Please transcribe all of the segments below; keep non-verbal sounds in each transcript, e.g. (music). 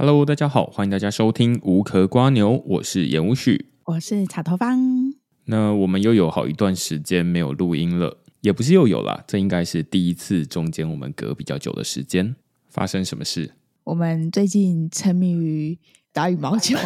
Hello，大家好，欢迎大家收听无壳瓜牛，我是严无许，我是草头方。那我们又有好一段时间没有录音了，也不是又有啦，这应该是第一次，中间我们隔比较久的时间，发生什么事？我们最近沉迷于打羽毛球，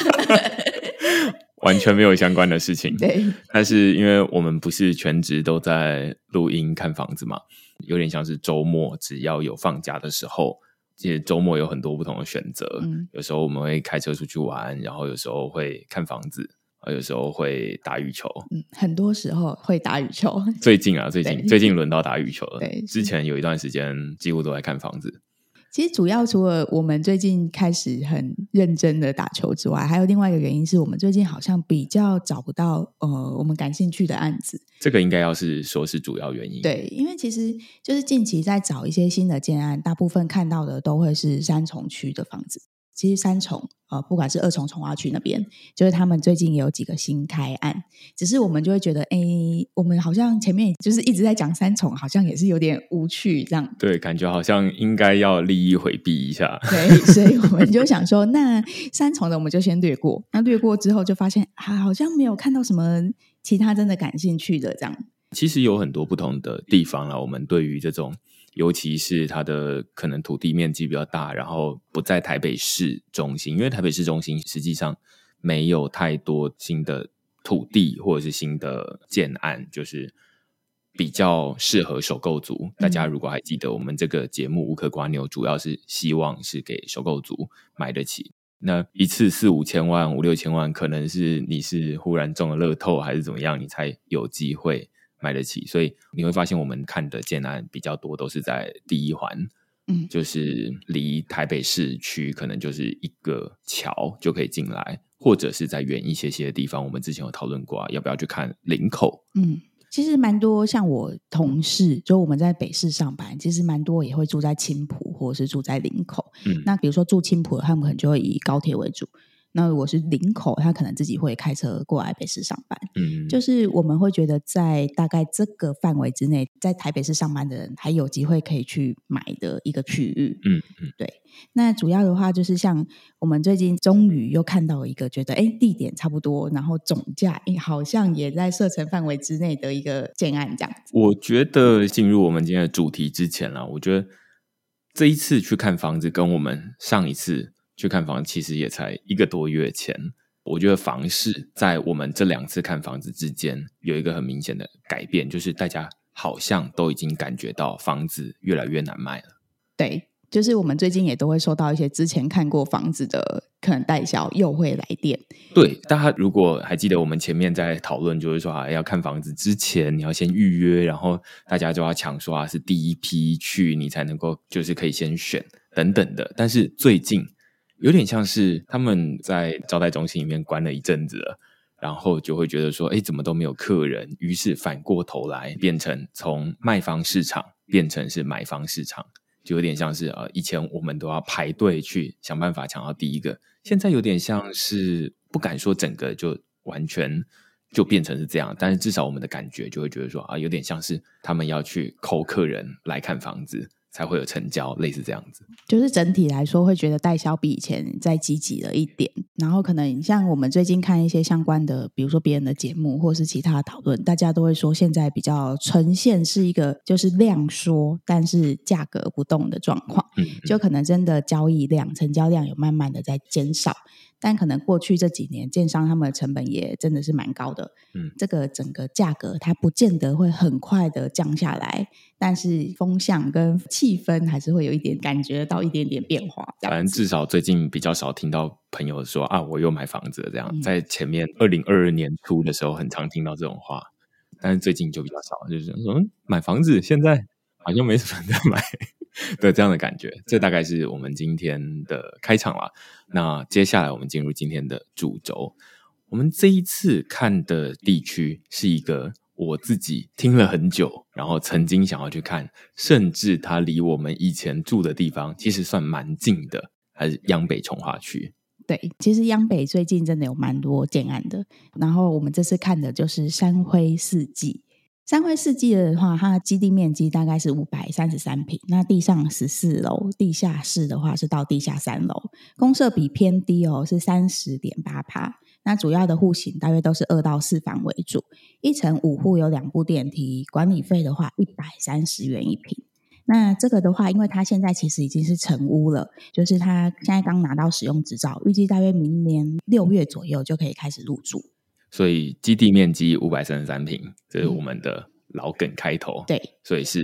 (laughs) 完全没有相关的事情。对，但是因为我们不是全职都在录音看房子嘛，有点像是周末，只要有放假的时候。其实周末有很多不同的选择，嗯，有时候我们会开车出去玩，然后有时候会看房子，啊有时候会打羽球，嗯，很多时候会打羽球。最近啊，最近最近轮到打羽球了。对，之前有一段时间几乎都在看房子。其实主要除了我们最近开始很认真的打球之外，还有另外一个原因是我们最近好像比较找不到呃我们感兴趣的案子。这个应该要是说是主要原因。对，因为其实就是近期在找一些新的建案，大部分看到的都会是三重区的房子。其实三重呃，不管是二重重划区那边，就是他们最近也有几个新开案，只是我们就会觉得，哎，我们好像前面就是一直在讲三重，好像也是有点无趣这样。对，感觉好像应该要利益回避一下。对，(laughs) 所以我们就想说，那三重的我们就先略过。那略过之后，就发现啊，好像没有看到什么其他真的感兴趣的这样。其实有很多不同的地方啦，我们对于这种。尤其是它的可能土地面积比较大，然后不在台北市中心，因为台北市中心实际上没有太多新的土地或者是新的建案，就是比较适合首购族。嗯。大家如果还记得，我们这个节目《无可瓜牛》主要是希望是给首购族买得起，那一次四五千万、五六千万，可能是你是忽然中了乐透还是怎么样，你才有机会。买得起，所以你会发现我们看的建案比较多，都是在第一环，嗯，就是离台北市区可能就是一个桥就可以进来，或者是在远一些些的地方。我们之前有讨论过啊，要不要去看林口？嗯，其实蛮多像我同事，就我们在北市上班，其实蛮多也会住在青浦或者是住在林口。嗯，那比如说住青浦的，他们可能就会以高铁为主。那如果是林口，他可能自己会开车过来北市上班。嗯，就是我们会觉得在大概这个范围之内，在台北市上班的人还有机会可以去买的一个区域。嗯嗯，对。那主要的话就是像我们最近终于又看到了一个觉得哎地点差不多，然后总价哎好像也在射程范围之内的一个建案这样子。我觉得进入我们今天的主题之前啦，我觉得这一次去看房子跟我们上一次。去看房其实也才一个多月前，我觉得房市在我们这两次看房子之间有一个很明显的改变，就是大家好像都已经感觉到房子越来越难卖了。对，就是我们最近也都会收到一些之前看过房子的可能代销又会来电。对，大家如果还记得我们前面在讨论，就是说啊，要看房子之前你要先预约，然后大家就要抢说啊是第一批去，你才能够就是可以先选等等的。但是最近。有点像是他们在招待中心里面关了一阵子了，然后就会觉得说，哎，怎么都没有客人？于是反过头来变成从卖方市场变成是买方市场，就有点像是呃，以前我们都要排队去想办法抢到第一个，现在有点像是不敢说整个就完全就变成是这样，但是至少我们的感觉就会觉得说啊，有点像是他们要去抠客人来看房子。才会有成交，类似这样子。就是整体来说，会觉得代销比以前再积极了一点。然后可能像我们最近看一些相关的，比如说别人的节目，或是其他的讨论，大家都会说现在比较呈现是一个就是量缩，但是价格不动的状况。嗯，就可能真的交易量、成交量有慢慢的在减少。但可能过去这几年，建商他们的成本也真的是蛮高的，嗯，这个整个价格它不见得会很快的降下来，但是风向跟气氛还是会有一点感觉到一点点变化。反正至少最近比较少听到朋友说啊，我又买房子了这样。嗯，在前面二零二二年初的时候，很常听到这种话，但是最近就比较少，就是说买房子现在好像没什么人在买。(laughs) 的这样的感觉，这大概是我们今天的开场了。那接下来我们进入今天的主轴。我们这一次看的地区是一个我自己听了很久，然后曾经想要去看，甚至它离我们以前住的地方其实算蛮近的，还是央北从化区。对，其实央北最近真的有蛮多建案的。然后我们这次看的就是山辉四季。三辉四季的话，它的基地面积大概是五百三十三坪，那地上十四楼，地下室的话是到地下三楼，公设比偏低哦，是三十点八趴。那主要的户型大约都是二到四房为主，一层五户有两部电梯，管理费的话一百三十元一坪。那这个的话，因为它现在其实已经是成屋了，就是它现在刚拿到使用执照，预计大约明年六月左右就可以开始入住。所以基地面积五百三十三平，这是我们的老梗开头。嗯、对，所以是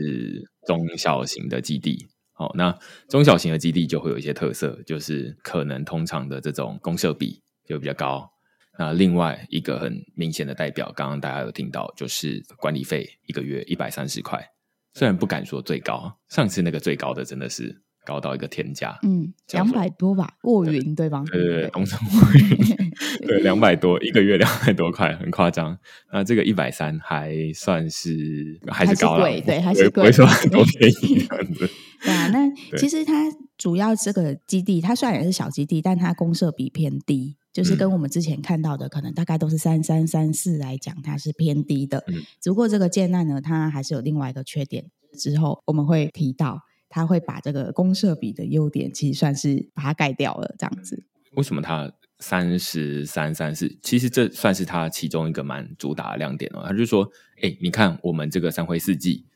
中小型的基地。好，那中小型的基地就会有一些特色，就是可能通常的这种公设比就比较高。那另外一个很明显的代表，刚刚大家有听到，就是管理费一个月一百三十块。虽然不敢说最高，上次那个最高的真的是。高到一个天价，嗯，两百多吧，卧云对吧，对对对，东森卧云，(laughs) 对，两百多一个月两百多块，很夸张。那这个一百三还算是还是高了，对，还是贵，不会说很多便宜这样子。(laughs) 对啊，那 (laughs) 其实它主要这个基地，它虽然也是小基地，但它公设比偏低，就是跟我们之前看到的，可能大概都是三三三四来讲，它是偏低的。嗯，只不过这个建案呢，它还是有另外一个缺点，之后我们会提到。他会把这个公社比的优点，其实算是把它盖掉了，这样子。为什么它三十三三四？其实这算是它其中一个蛮主打的亮点哦。他就说：“哎，你看我们这个三辉四季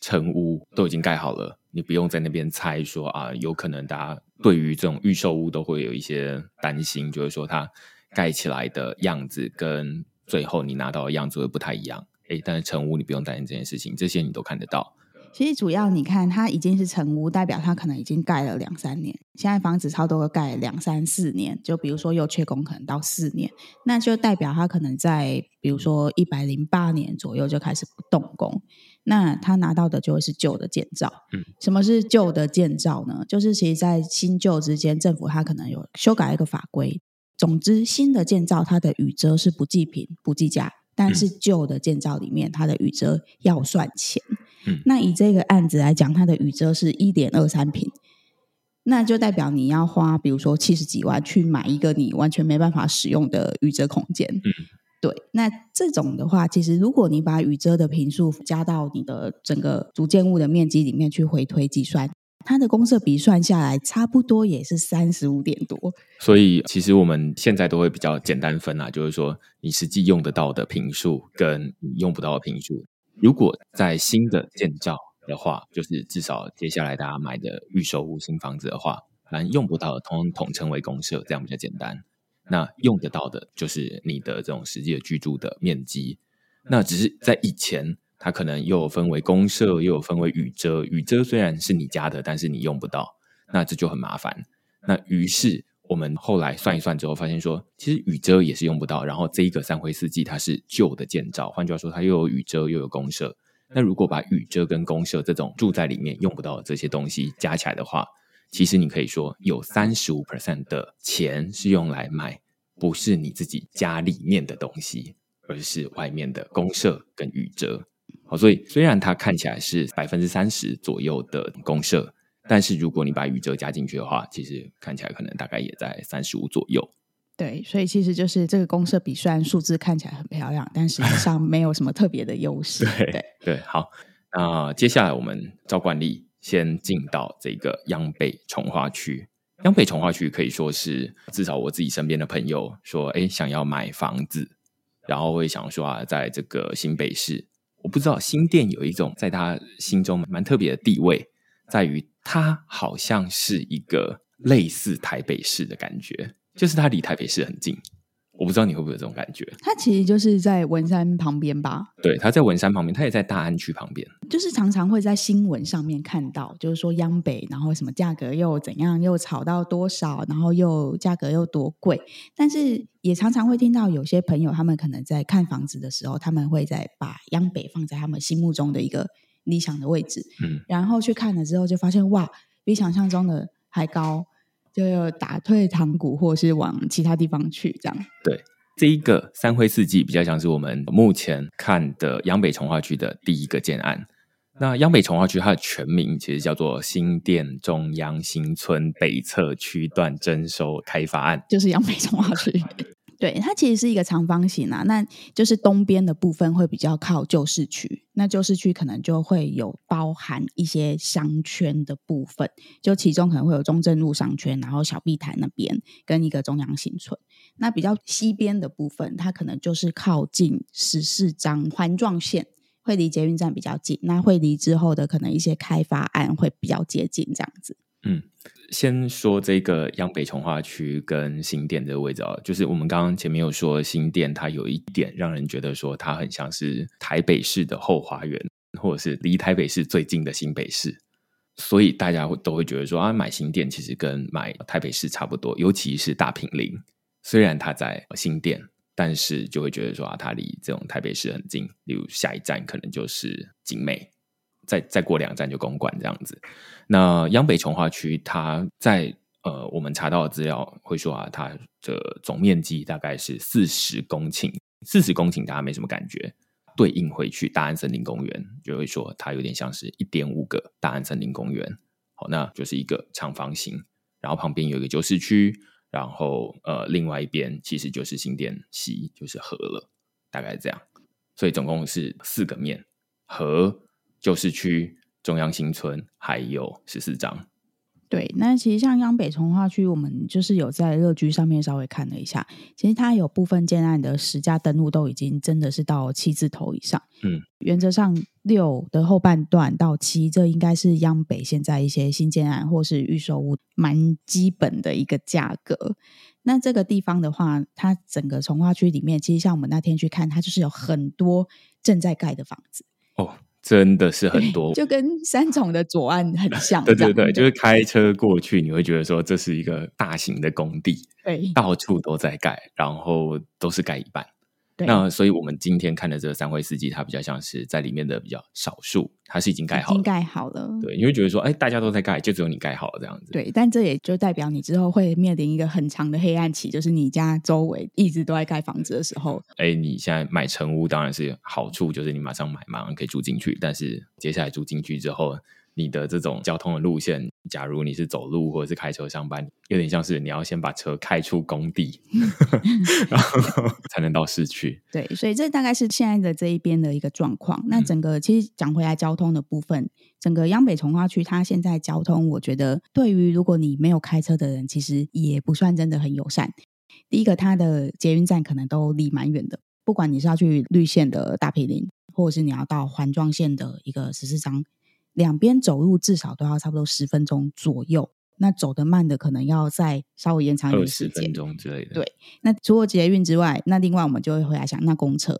成屋都已经盖好了，你不用在那边猜说啊，有可能大家对于这种预售屋都会有一些担心，就是说它盖起来的样子跟最后你拿到的样子会不太一样。哎，但是成屋你不用担心这件事情，这些你都看得到。”其实主要你看，它已经是成屋，代表它可能已经盖了两三年。现在房子超多盖两三四年，就比如说又缺工，可能到四年，那就代表它可能在比如说一百零八年左右就开始不动工。那他拿到的就会是旧的建造。嗯，什么是旧的建造呢？就是其实，在新旧之间，政府它可能有修改一个法规。总之，新的建造它的雨遮是不计平、不计价，但是旧的建造里面，它的雨遮要算钱。嗯，那以这个案子来讲，它的雨遮是一点二三平，那就代表你要花，比如说七十几万去买一个你完全没办法使用的雨遮空间。嗯，对。那这种的话，其实如果你把雨遮的平数加到你的整个主建物的面积里面去回推计算，它的公设比算下来，差不多也是三十五点多。所以，其实我们现在都会比较简单分啊，就是说你实际用得到的坪数跟你用不到的坪数。如果在新的建造的话，就是至少接下来大家买的预售屋新房子的话，反正用不到的通统称为公社，这样比较简单。那用得到的，就是你的这种实际的居住的面积。那只是在以前，它可能又有分为公社，又有分为雨遮。雨遮虽然是你家的，但是你用不到，那这就很麻烦。那于是。我们后来算一算之后，发现说，其实雨遮也是用不到。然后这一个三辉四季它是旧的建造，换句话说，它又有雨遮又有公社。那如果把雨遮跟公社这种住在里面用不到的这些东西加起来的话，其实你可以说有三十五 percent 的钱是用来买，不是你自己家里面的东西，而是外面的公社跟雨遮。好，所以虽然它看起来是百分之三十左右的公设。但是如果你把宇宙加进去的话，其实看起来可能大概也在三十五左右。对，所以其实就是这个公社比，虽然数字看起来很漂亮，但实际上没有什么特别的优势。对对，对，好，那接下来我们照惯例先进到这个央北重划区。央北重划区可以说是至少我自己身边的朋友说，哎，想要买房子，然后会想说啊，在这个新北市，我不知道新店有一种在他心中蛮特别的地位，在于。它好像是一个类似台北市的感觉，就是它离台北市很近。我不知道你会不会有这种感觉？它其实就是在文山旁边吧？对，它在文山旁边，它也在大安区旁边。就是常常会在新闻上面看到，就是说央北，然后什么价格又怎样，又炒到多少，然后又价格又多贵。但是也常常会听到有些朋友，他们可能在看房子的时候，他们会在把央北放在他们心目中的一个。理想的位置，嗯，然后去看了之后，就发现哇，比想象中的还高，就要打退堂鼓，或是往其他地方去，这样。对，这一个三辉四季比较像是我们目前看的央北重划区的第一个建案。那央北重划区它的全名其实叫做新店中央新村北侧区段征收开发案，就是央北重划区。(laughs) 对，它其实是一个长方形啊，那就是东边的部分会比较靠旧市区，那旧市区可能就会有包含一些商圈的部分，就其中可能会有中正路商圈，然后小碧潭那边跟一个中央新村。那比较西边的部分，它可能就是靠近十四张环状线，会离捷运站比较近。那会离之后的可能一些开发案会比较接近，这样子。嗯。先说这个央北从化区跟新店这个位置啊，就是我们刚刚前面有说新店，它有一点让人觉得说它很像是台北市的后花园，或者是离台北市最近的新北市，所以大家会都会觉得说啊，买新店其实跟买台北市差不多，尤其是大坪林，虽然它在新店，但是就会觉得说啊，它离这种台北市很近，例如下一站可能就是景美。再再过两站就公馆这样子。那央北重划区，它在呃，我们查到的资料会说啊，它的总面积大概是四十公顷，四十公顷大家没什么感觉。对应回去大安森林公园，就会说它有点像是一点五个大安森林公园。好，那就是一个长方形，然后旁边有一个旧市区，然后呃，另外一边其实就是新店溪，就是河了，大概是这样。所以总共是四个面河。旧市区、中央新村还有十四张。对，那其实像央北从化区，我们就是有在乐居上面稍微看了一下，其实它有部分建案的实价登录都已经真的是到七字头以上。嗯，原则上六的后半段到七，这应该是央北现在一些新建案或是预售屋蛮基本的一个价格。那这个地方的话，它整个从化区里面，其实像我们那天去看，它就是有很多正在盖的房子哦。真的是很多，就跟三重的左岸很像。对对对，就是开车过去，你会觉得说这是一个大型的工地，对，到处都在盖，然后都是盖一半。对那所以，我们今天看的这个三惠四季，它比较像是在里面的比较少数，它是已经盖好了，已经盖好了。对，你会觉得说，哎，大家都在盖，就只有你盖好了这样子。对，但这也就代表你之后会面临一个很长的黑暗期，就是你家周围一直都在盖房子的时候。哎，你现在买成屋当然是好处，就是你马上买，马上可以住进去。但是接下来住进去之后，你的这种交通的路线，假如你是走路或者是开车上班，有点像是你要先把车开出工地，(laughs) 然后 (laughs) 才能到市区。对，所以这大概是现在的这一边的一个状况。那整个其实讲回来，交通的部分，整个央北从化区，它现在交通，我觉得对于如果你没有开车的人，其实也不算真的很友善。第一个，它的捷运站可能都离蛮远的，不管你是要去绿线的大坪林，或者是你要到环状线的一个十四张。两边走路至少都要差不多十分钟左右，那走得慢的可能要再稍微延长一点时间，分钟之类的。对，那除了捷运之外，那另外我们就会回来想，那公车，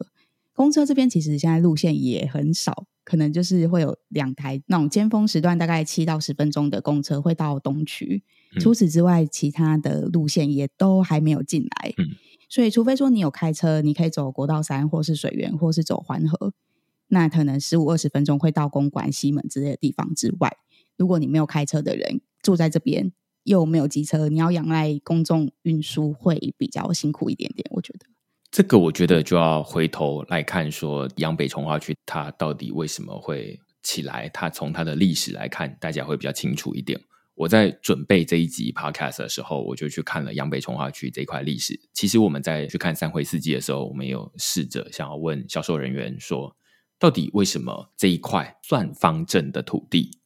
公车这边其实现在路线也很少，可能就是会有两台那种尖峰时段，大概七到十分钟的公车会到东区。嗯、除此之外，其他的路线也都还没有进来。嗯，所以除非说你有开车，你可以走国道三，或是水源，或是走环河。那可能十五二十分钟会到公馆、西门之类的地方之外，如果你没有开车的人住在这边，又没有机车，你要仰赖公众运输会比较辛苦一点点。我觉得这个，我觉得就要回头来看，说央北重划区它到底为什么会起来？它从它的历史来看，大家会比较清楚一点。我在准备这一集 podcast 的时候，我就去看了央北重划区这一块历史。其实我们在去看三回四季的时候，我们有试着想要问销售人员说。到底为什么这一块算方正的土地，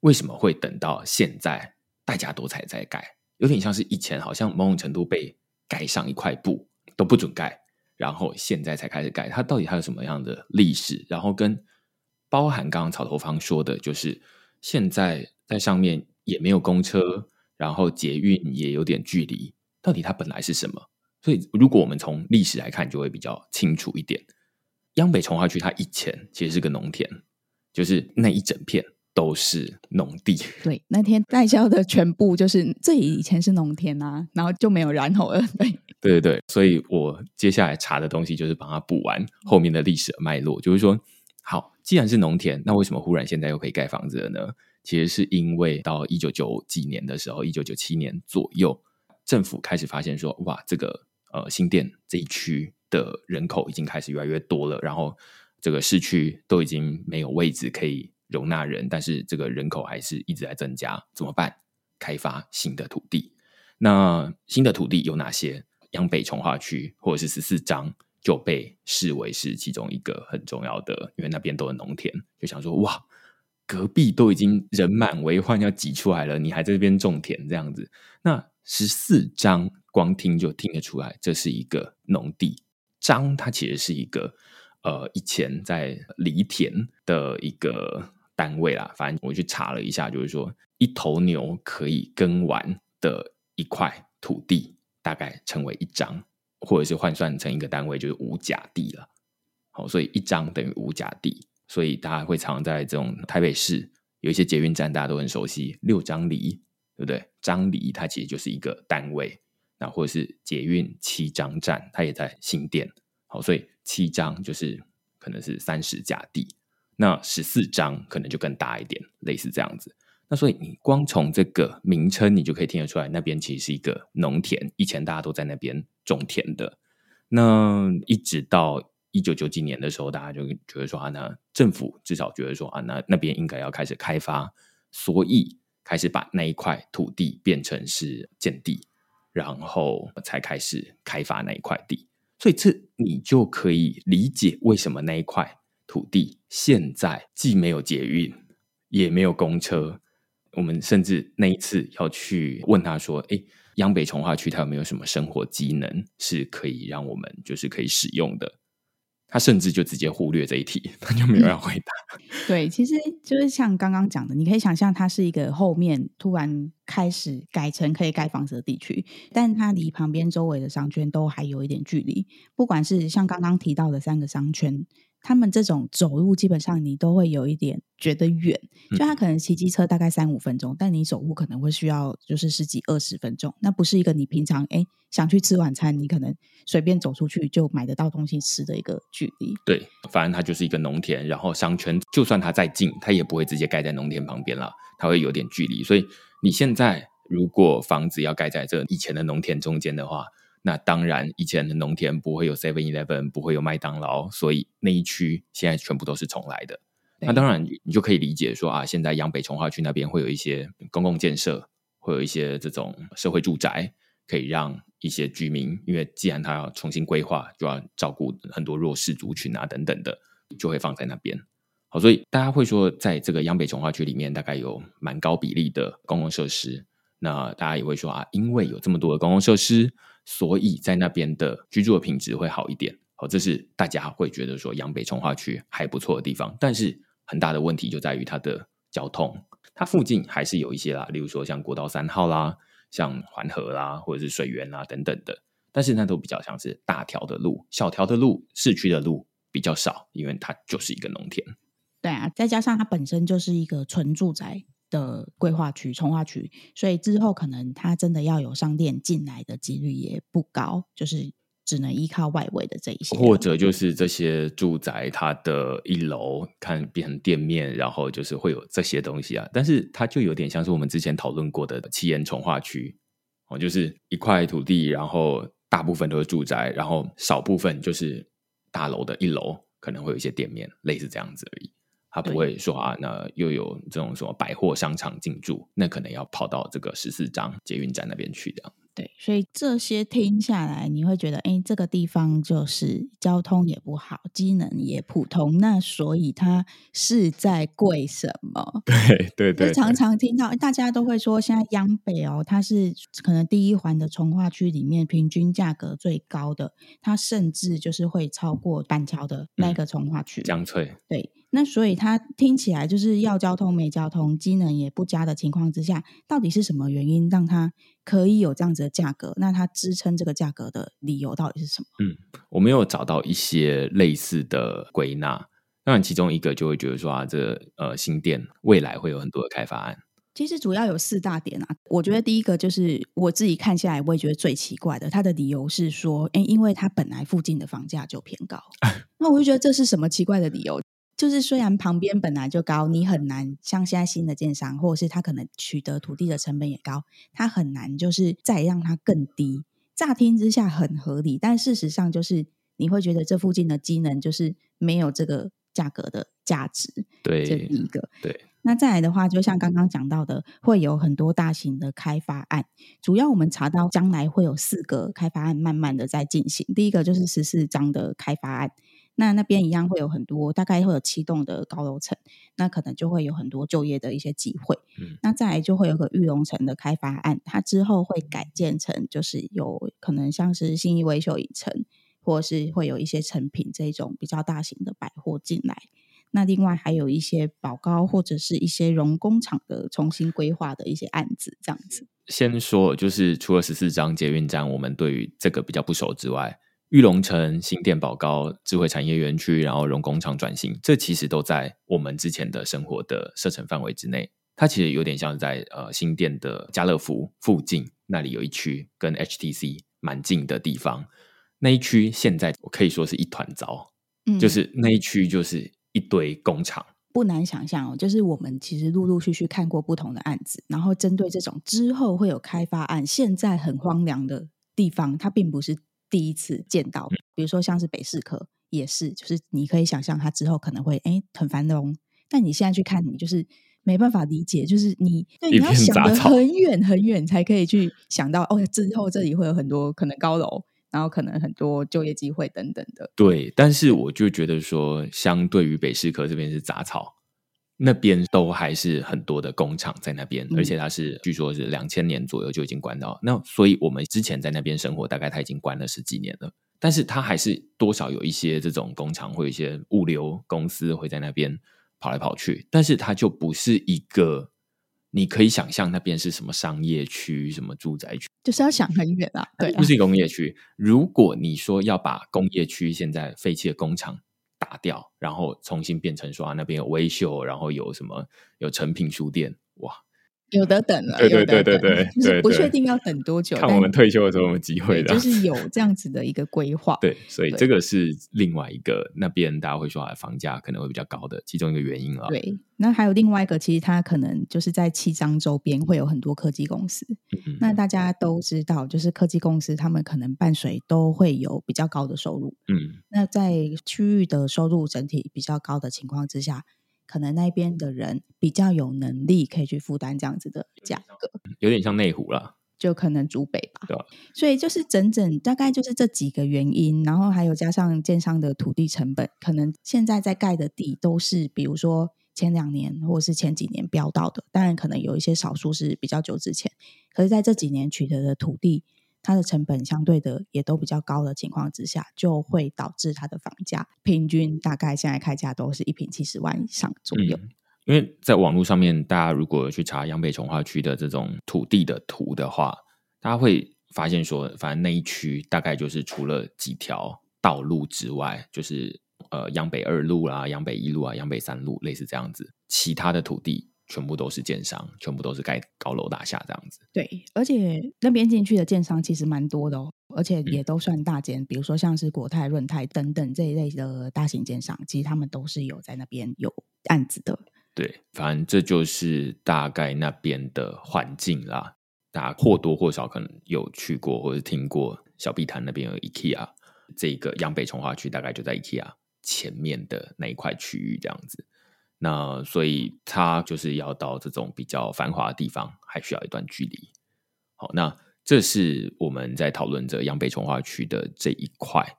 为什么会等到现在大家都才在盖？有点像是以前好像某种程度被盖上一块布都不准盖，然后现在才开始盖。它到底还有什么样的历史？然后跟包含刚刚草头方说的，就是现在在上面也没有公车，然后捷运也有点距离。到底它本来是什么？所以如果我们从历史来看，就会比较清楚一点。央北重划区，它以前其实是个农田，就是那一整片都是农地。对，那天代销的全部就是这里以前是农田啊，然后就没有然后了。对，对对对，所以我接下来查的东西就是帮他补完后面的历史的脉络，就是说，好，既然是农田，那为什么忽然现在又可以盖房子了呢？其实是因为到一九九几年的时候，一九九七年左右，政府开始发现说，哇，这个呃新店这一区。的人口已经开始越来越多了，然后这个市区都已经没有位置可以容纳人，但是这个人口还是一直在增加，怎么办？开发新的土地。那新的土地有哪些？央北重化区或者是十四张就被视为是其中一个很重要的，因为那边都是农田，就想说哇，隔壁都已经人满为患要挤出来了，你还在这边种田这样子。那十四张光听就听得出来，这是一个农地。张它其实是一个呃以前在犁田的一个单位啦，反正我去查了一下，就是说一头牛可以耕完的一块土地，大概称为一张，或者是换算成一个单位就是五甲地了。好，所以一张等于五甲地，所以大家会常在这种台北市有一些捷运站，大家都很熟悉六张犁，对不对？张犁它其实就是一个单位。那或者是捷运七张站，它也在新店，好，所以七张就是可能是三十甲地，那十四张可能就更大一点，类似这样子。那所以你光从这个名称，你就可以听得出来，那边其实是一个农田，以前大家都在那边种田的。那一直到一九九几年的时候，大家就觉得说啊，那政府至少觉得说啊，那那边应该要开始开发，所以开始把那一块土地变成是建地。然后才开始开发那一块地，所以这你就可以理解为什么那一块土地现在既没有捷运，也没有公车。我们甚至那一次要去问他说：“哎，央北从化区它有没有什么生活机能是可以让我们就是可以使用的？”他甚至就直接忽略这一题，(laughs) 他就没有要回答。(laughs) 对，其实就是像刚刚讲的，你可以想象，它是一个后面突然开始改成可以盖房子的地区，但它离旁边周围的商圈都还有一点距离。不管是像刚刚提到的三个商圈。他们这种走路，基本上你都会有一点觉得远，就他可能骑机车大概三五分钟，嗯、但你走路可能会需要就是十几二十分钟。那不是一个你平常哎想去吃晚餐，你可能随便走出去就买得到东西吃的一个距离。对，反正它就是一个农田，然后商圈就算它再近，它也不会直接盖在农田旁边了，它会有点距离。所以你现在如果房子要盖在这以前的农田中间的话，那当然，以前的农田不会有 Seven Eleven，不会有麦当劳，所以那一区现在全部都是重来的。那当然，你就可以理解说啊，现在央北重化区那边会有一些公共建设，会有一些这种社会住宅，可以让一些居民，因为既然他要重新规划，就要照顾很多弱势族群啊等等的，就会放在那边。好，所以大家会说，在这个央北重化区里面，大概有蛮高比例的公共设施。那大家也会说啊，因为有这么多的公共设施。所以在那边的居住的品质会好一点，好，这是大家会觉得说央北重化区还不错的地方。但是很大的问题就在于它的交通，它附近还是有一些啦，例如说像国道三号啦、像环河啦，或者是水源啦等等的。但是那都比较像是大条的路，小条的路，市区的路比较少，因为它就是一个农田。对啊，再加上它本身就是一个纯住宅的规划区、从化区，所以之后可能它真的要有商店进来的几率也不高，就是只能依靠外围的这一些，或者就是这些住宅它的一楼看变成店面，然后就是会有这些东西啊。但是它就有点像是我们之前讨论过的七言重化区哦，就是一块土地，然后大部分都是住宅，然后少部分就是大楼的一楼可能会有一些店面，类似这样子而已。他不会说啊，那又有这种什么百货商场进驻，那可能要跑到这个十四张捷运站那边去的。对，所以这些听下来，你会觉得，哎，这个地方就是交通也不好，机能也普通，那所以它是在贵什么？(laughs) 对对对，就常常听到大家都会说，现在央北哦，它是可能第一环的从化区里面平均价格最高的，它甚至就是会超过板桥的那个从化区，江翠。对。那所以它听起来就是要交通没交通，机能也不佳的情况之下，到底是什么原因让它可以有这样子的价格？那它支撑这个价格的理由到底是什么？嗯，我没有找到一些类似的归纳。当然，其中一个就会觉得说啊，这、呃新店未来会有很多的开发案。其实主要有四大点啊。我觉得第一个就是我自己看下来，我也觉得最奇怪的，它的理由是说，哎，因为它本来附近的房价就偏高。(laughs) 那我就觉得这是什么奇怪的理由？就是虽然旁边本来就高，你很难像现在新的建商，或者是他可能取得土地的成本也高，他很难就是再让它更低。乍听之下很合理，但事实上就是你会觉得这附近的机能就是没有这个价格的价值。对，这第一个。对。那再来的话，就像刚刚讲到的，会有很多大型的开发案。主要我们查到，将来会有四个开发案慢慢的在进行。第一个就是十四张的开发案，那那边一样会有很多，大概会有七栋的高楼层，那可能就会有很多就业的一些机会。嗯，那再来就会有个玉龙城的开发案，它之后会改建成，就是有可能像是信义维修影城，或是会有一些成品这种比较大型的百货进来。那另外还有一些宝高或者是一些容工厂的重新规划的一些案子，这样子。先说，就是除了十四张捷运站，我们对于这个比较不熟之外，玉龙城、新店宝高、智慧产业园区，然后融工厂转型，这其实都在我们之前的生活的射程范围之内。它其实有点像在呃新店的家乐福附近，那里有一区跟 HTC 蛮近的地方，那一区现在我可以说是一团糟，嗯，就是那一区就是。一堆工厂，不难想象哦。就是我们其实陆陆续续看过不同的案子，然后针对这种之后会有开发案，现在很荒凉的地方，它并不是第一次见到。比如说像是北市科，也是，就是你可以想象它之后可能会哎很繁荣，但你现在去看，你就是没办法理解，就是你对你要想得很远很远才可以去想到哦，之后这里会有很多可能高楼。然后可能很多就业机会等等的。对，但是我就觉得说，相对于北市科这边是杂草，那边都还是很多的工厂在那边，嗯、而且它是据说是两千年左右就已经关到。那所以我们之前在那边生活，大概它已经关了十几年了，但是它还是多少有一些这种工厂或一些物流公司会在那边跑来跑去，但是它就不是一个。你可以想象那边是什么商业区、什么住宅区，就是要想很远啊。(laughs) 对，不是工业区。如果你说要把工业区现在废弃的工厂打掉，然后重新变成说啊，那边有微秀，然后有什么有成品书店，哇！有的等了，对对对对对，就是不确定要等多久。看我们退休的时候有机会的，就是有这样子的一个规划。对，所以这个是另外一个那边大家会说啊，房价可能会比较高的其中一个原因啊。对，那还有另外一个，其实它可能就是在七张周边会有很多科技公司。嗯，那大家都知道，就是科技公司他们可能伴随都会有比较高的收入。嗯，那在区域的收入整体比较高的情况之下。可能那边的人比较有能力，可以去负担这样子的价格，有点像内湖啦，就可能主北吧。对，所以就是整整大概就是这几个原因，然后还有加上建商的土地成本，可能现在在盖的地都是，比如说前两年或者是前几年标到的，当然可能有一些少数是比较久之前，可是在这几年取得的土地。它的成本相对的也都比较高的情况之下，就会导致它的房价平均大概现在开价都是一平七十万以上左右。因为在网络上面，大家如果去查杨北从化区的这种土地的图的话，大家会发现说，反正那一区大概就是除了几条道路之外，就是呃杨北二路啊、杨北一路啊、杨北三路类似这样子，其他的土地。全部都是建商，全部都是盖高楼大厦这样子。对，而且那边进去的建商其实蛮多的哦，而且也都算大间，嗯、比如说像是国泰、润泰等等这一类的大型建商，其实他们都是有在那边有案子的。对，反正这就是大概那边的环境啦。大家或多或少可能有去过或者听过小碧潭那边有 IKEA，这个央北重化区大概就在 IKEA 前面的那一块区域这样子。那所以他就是要到这种比较繁华的地方，还需要一段距离。好，那这是我们在讨论这杨北从化区的这一块。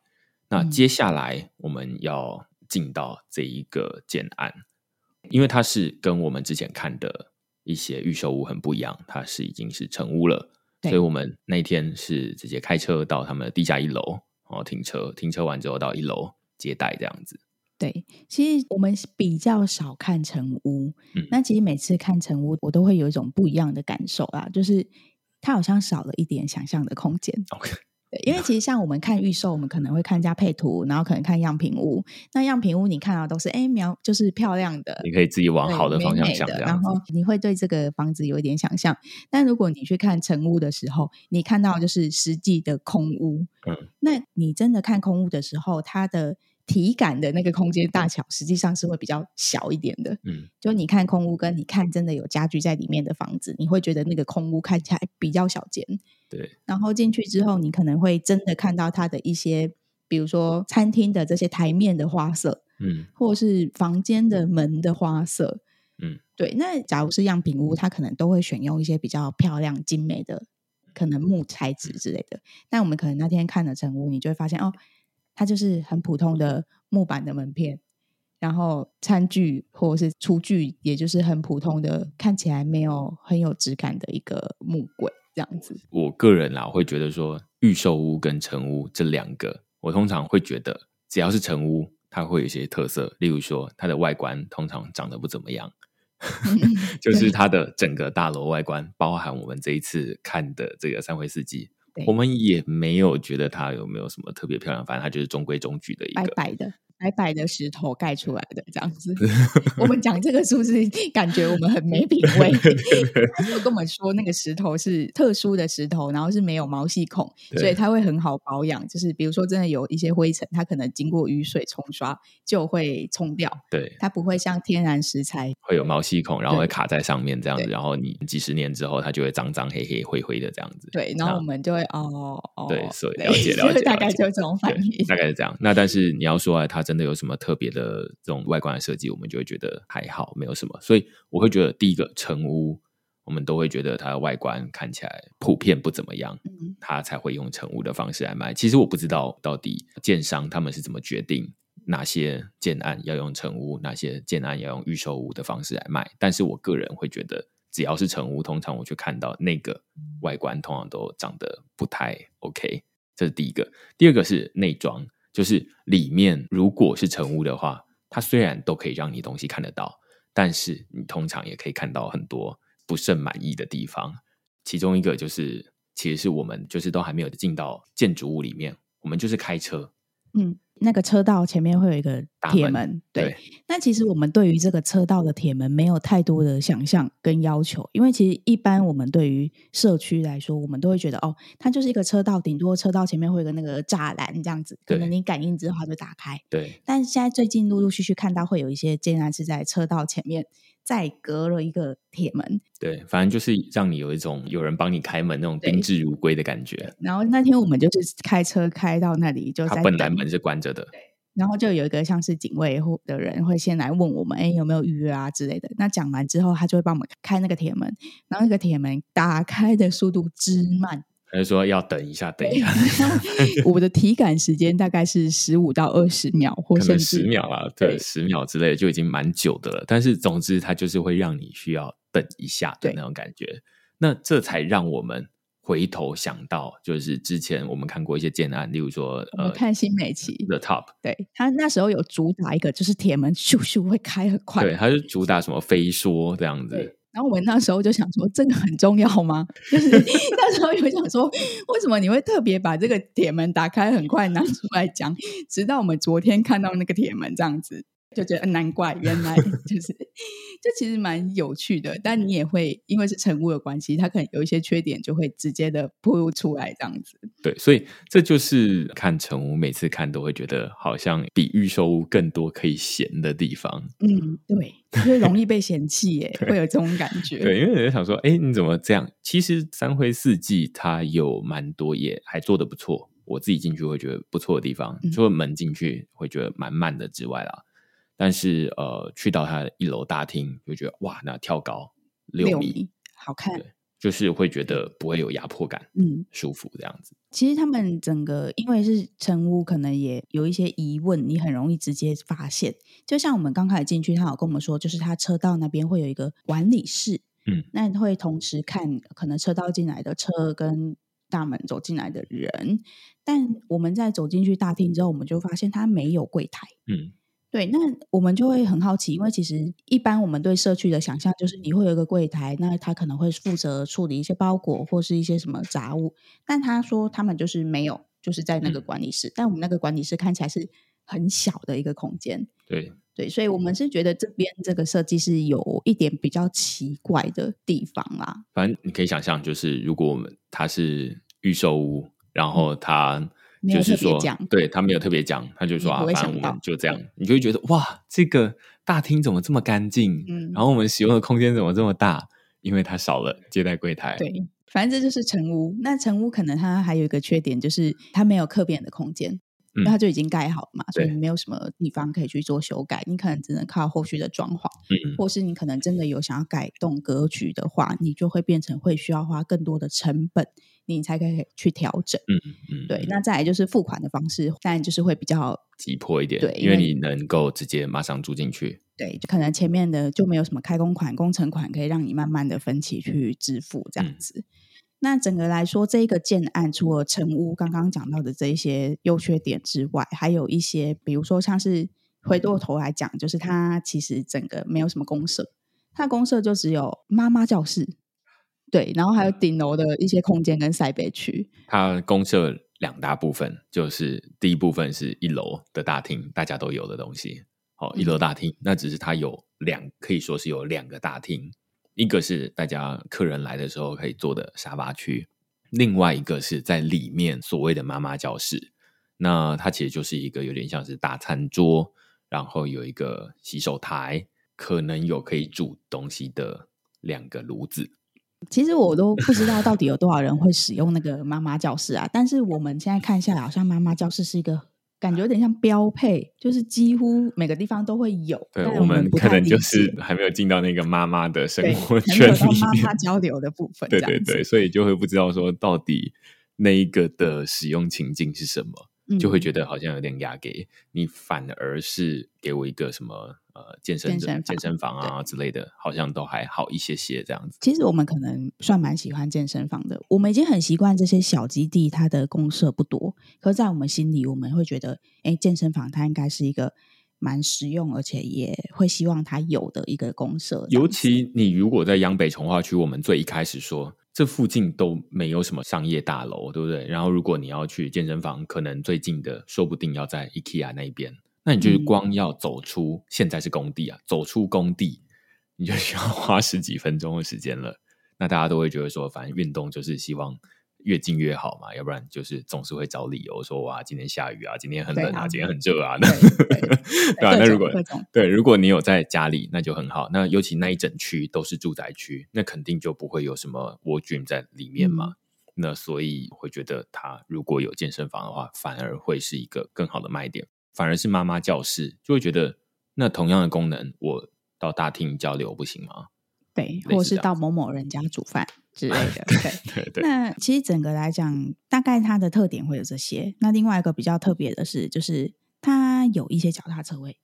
那接下来我们要进到这一个建案，因为它是跟我们之前看的一些预售屋很不一样，它是已经是成屋了。所以我们那天是直接开车到他们的地下一楼，然后停车，停车完之后到一楼接待这样子。对，其实我们比较少看成屋，嗯，那其实每次看成屋，我都会有一种不一样的感受啦，就是它好像少了一点想象的空间。OK，对，因为其实像我们看预售，我们可能会看加配图，然后可能看样品屋。那样品屋你看到都是哎苗，就是漂亮的，你可以自己往好的方向想，然后你会对这个房子有一点想象。但如果你去看成屋的时候，你看到就是实际的空屋，嗯，那你真的看空屋的时候，它的。体感的那个空间大小，实际上是会比较小一点的。嗯，就你看空屋，跟你看真的有家具在里面的房子，你会觉得那个空屋看起来比较小间。对，然后进去之后，你可能会真的看到它的一些，比如说餐厅的这些台面的花色，嗯，或者是房间的门的花色，嗯，对。那假如是样品屋，它可能都会选用一些比较漂亮、精美的可能木材质之类的。但我们可能那天看了成屋，你就会发现哦，它就是很普通的木板的门片，然后餐具或者是厨具，也就是很普通的，看起来没有很有质感的一个木柜这样子。我个人啦，会觉得说预售屋跟成屋这两个，我通常会觉得，只要是成屋。它会有一些特色，例如说，它的外观通常长得不怎么样，(laughs) 就是它的整个大楼外观，包含我们这一次看的这个三回四季，我们也没有觉得它有没有什么特别漂亮，反正它就是中规中矩的一个白白的。白白的石头盖出来的这样子，(laughs) 我们讲这个是不是 (laughs) 感觉我们很没品味？他就跟我们说，那个石头是特殊的石头，然后是没有毛细孔，所以它会很好保养。就是比如说，真的有一些灰尘，它可能经过雨水冲刷就会冲掉。对，它不会像天然石材会有毛细孔，然后会卡在上面这样子，然后你几十年之后，它就会脏脏黑黑灰灰的这样子。对，然后我们就会哦哦，对，所以了解了解，(laughs) 大概就这种反应，大概是这样。那但是你要说啊，它真的有什么特别的这种外观的设计，我们就会觉得还好，没有什么。所以我会觉得，第一个成屋，我们都会觉得它的外观看起来普遍不怎么样，它才会用成屋的方式来卖。其实我不知道到底建商他们是怎么决定哪些建案要用成屋，哪些建案要用预售屋的方式来卖。但是我个人会觉得，只要是成屋，通常我去看到那个外观，通常都长得不太 OK。这是第一个。第二个是内装。就是里面如果是成屋的话，它虽然都可以让你东西看得到，但是你通常也可以看到很多不甚满意的地方。其中一个就是，其实是我们就是都还没有进到建筑物里面，我们就是开车，嗯。那个车道前面会有一个铁门，门对。那其实我们对于这个车道的铁门没有太多的想象跟要求，因为其实一般我们对于社区来说，我们都会觉得哦，它就是一个车道，顶多车道前面会有个那个栅栏这样子，可能你感应之后它就打开。对。但现在最近陆陆续续看到会有一些建案是在车道前面。再隔了一个铁门，对，反正就是让你有一种有人帮你开门那种宾至如归的感觉。然后那天我们就是开车开到那里，就他本来门是关着的，对。然后就有一个像是警卫或的人会先来问我们，哎，有没有预约啊之类的。那讲完之后，他就会帮我们开那个铁门，然后那个铁门打开的速度之慢。他就说要等一下，等一下。(laughs) 我的体感时间大概是十五到二十秒，或甚至十秒啊，对，十秒之类就已经蛮久的了。但是总之，它就是会让你需要等一下的那种感觉。那这才让我们回头想到，就是之前我们看过一些建案，例如说，呃看新美琪 The Top，对，他那时候有主打一个，就是铁门咻咻会开很快，对，他是主打什么飞梭这样子。然后我们那时候就想说，这个很重要吗？就是 (laughs) 那时候有想说，为什么你会特别把这个铁门打开很快拿出来讲？直到我们昨天看到那个铁门这样子。就觉得难怪，原来就是 (laughs) 这其实蛮有趣的，但你也会因为是成屋的关系，它可能有一些缺点，就会直接的暴露出来这样子。对，所以这就是看成屋，每次看都会觉得好像比预售物更多可以嫌的地方。嗯，对，就容易被嫌弃耶，(laughs) 会有这种感觉。对，因为人家想说，哎，你怎么这样？其实三辉四季它有蛮多，也还做的不错。我自己进去会觉得不错的地方，嗯、除了门进去会觉得蛮慢的之外啦。但是呃，去到他的一楼大厅，就觉得哇，那跳高六米，六米，好看，就是会觉得不会有压迫感，嗯，舒服这样子。其实他们整个因为是成屋，可能也有一些疑问，你很容易直接发现。就像我们刚开始进去，他有跟我们说，就是他车道那边会有一个管理室，嗯，那会同时看可能车道进来的车跟大门走进来的人。但我们在走进去大厅之后，我们就发现他没有柜台，嗯。对，那我们就会很好奇，因为其实一般我们对社区的想象就是你会有一个柜台，那他可能会负责处理一些包裹或是一些什么杂物。但他说他们就是没有，就是在那个管理室。嗯、但我们那个管理室看起来是很小的一个空间。对对，所以我们是觉得这边这个设计是有一点比较奇怪的地方啦。反正你可以想象，就是如果我们它是预售屋，然后它。嗯就是说，对他没有特别讲，他就说啊，反正我们就这样，你就会觉得哇，这个大厅怎么这么干净？嗯，然后我们使用的空间怎么这么大？因为它少了接待柜台。对，反正这就是成屋。那成屋可能它还有一个缺点，就是它没有客变的空间。因为它就已经盖好了嘛，所以你没有什么地方可以去做修改，你可能只能靠后续的装潢，嗯，或是你可能真的有想要改动格局的话，你就会变成会需要花更多的成本，你才可以去调整，嗯嗯，对。那再来就是付款的方式，当然就是会比较急迫一点，对，因为你能够直接马上住进去，对，就可能前面的就没有什么开工款、工程款可以让你慢慢的分期去支付这样子。嗯那整个来说，这一个建案除了成屋刚刚讲到的这一些优缺点之外，还有一些，比如说像是回过头来讲，就是它其实整个没有什么公社，它公社就只有妈妈教室，对，然后还有顶楼的一些空间跟塞北区。它公社两大部分，就是第一部分是一楼的大厅，大家都有的东西。好，一楼大厅，那只是它有两，可以说是有两个大厅。一个是大家客人来的时候可以坐的沙发区，另外一个是在里面所谓的妈妈教室。那它其实就是一个有点像是大餐桌，然后有一个洗手台，可能有可以煮东西的两个炉子。其实我都不知道到底有多少人会使用那个妈妈教室啊，但是我们现在看下来，好像妈妈教室是一个。感觉有点像标配，就是几乎每个地方都会有。对，我们可能就是还没有进到那个妈妈的生活圈里面，妈妈交流的部分。对对对，所以就会不知道说到底那一个的使用情境是什么。就会觉得好像有点压给你，反而是给我一个什么呃健身健身，健身房啊之类的，好像都还好一些些这样子。其实我们可能算蛮喜欢健身房的，我们已经很习惯这些小基地，它的公设不多，可是在我们心里，我们会觉得，哎，健身房它应该是一个蛮实用，而且也会希望它有的一个公社。尤其你如果在央北从化区，我们最一开始说。这附近都没有什么商业大楼，对不对？然后如果你要去健身房，可能最近的说不定要在 IKEA 那边，那你就是光要走出，嗯、现在是工地啊，走出工地，你就需要花十几分钟的时间了。那大家都会觉得说，反正运动就是希望。越近越好嘛，要不然就是总是会找理由说哇，今天下雨啊，今天很冷啊，啊今天很热啊。对，(laughs) 对，对啊，那如果对，如果你有在家里，那就很好。那尤其那一整区都是住宅区，那肯定就不会有什么蜗菌在里面嘛。嗯、那所以会觉得它如果有健身房的话，反而会是一个更好的卖点。反而是妈妈教室就会觉得，那同样的功能，我到大厅交流不行吗？对，或是到某某人家煮饭 (laughs) 之类的。(laughs) 对对对。那其实整个来讲，大概它的特点会有这些。那另外一个比较特别的是，就是它有一些脚踏车位，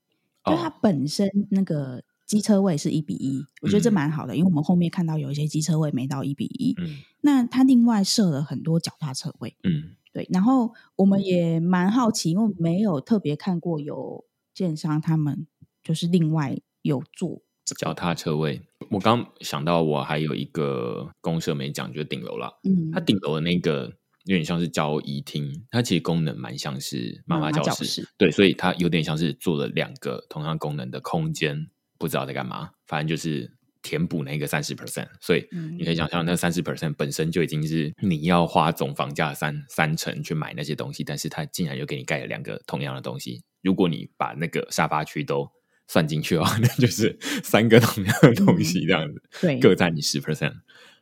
就它本身那个机车位是一比一，我觉得这蛮好的，因为我们后面看到有一些机车位没到一比一。嗯。那它另外设了很多脚踏车位。嗯。对，然后我们也蛮好奇，因为没有特别看过有建商他们就是另外有做。脚踏车位，我刚想到我还有一个公社没讲，就是顶楼啦。嗯，它顶楼的那个有点像是交谊厅，它其实功能蛮像是妈妈教室，妈妈教室。对，所以它有点像是做了两个同样功能的空间，不知道在干嘛，反正就是填补那个三十 percent。所以你可以想象，那三十 percent 本身就已经是你要花总房价三三成去买那些东西，但是它竟然又给你盖了两个同样的东西。如果你把那个沙发区都算进去哦，(laughs) 那就是三个同样的东西这样子，嗯、对，(laughs) 各占你十 percent。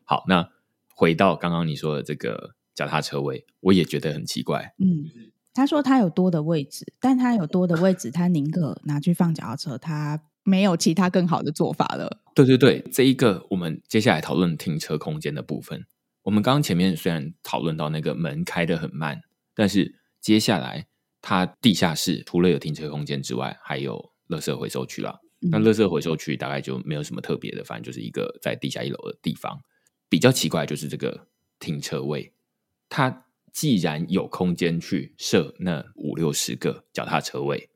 好，那回到刚刚你说的这个脚踏车位，我也觉得很奇怪。嗯，他说他有多的位置，但他有多的位置，他宁可拿去放脚踏车，他没有其他更好的做法了。对对对，这一个我们接下来讨论停车空间的部分。我们刚刚前面虽然讨论到那个门开的很慢，但是接下来它地下室除了有停车空间之外，还有。垃圾回收区啦，那垃圾回收区大概就没有什么特别的，反正就是一个在地下一楼的地方。比较奇怪就是这个停车位，它既然有空间去设那五六十个脚踏车位，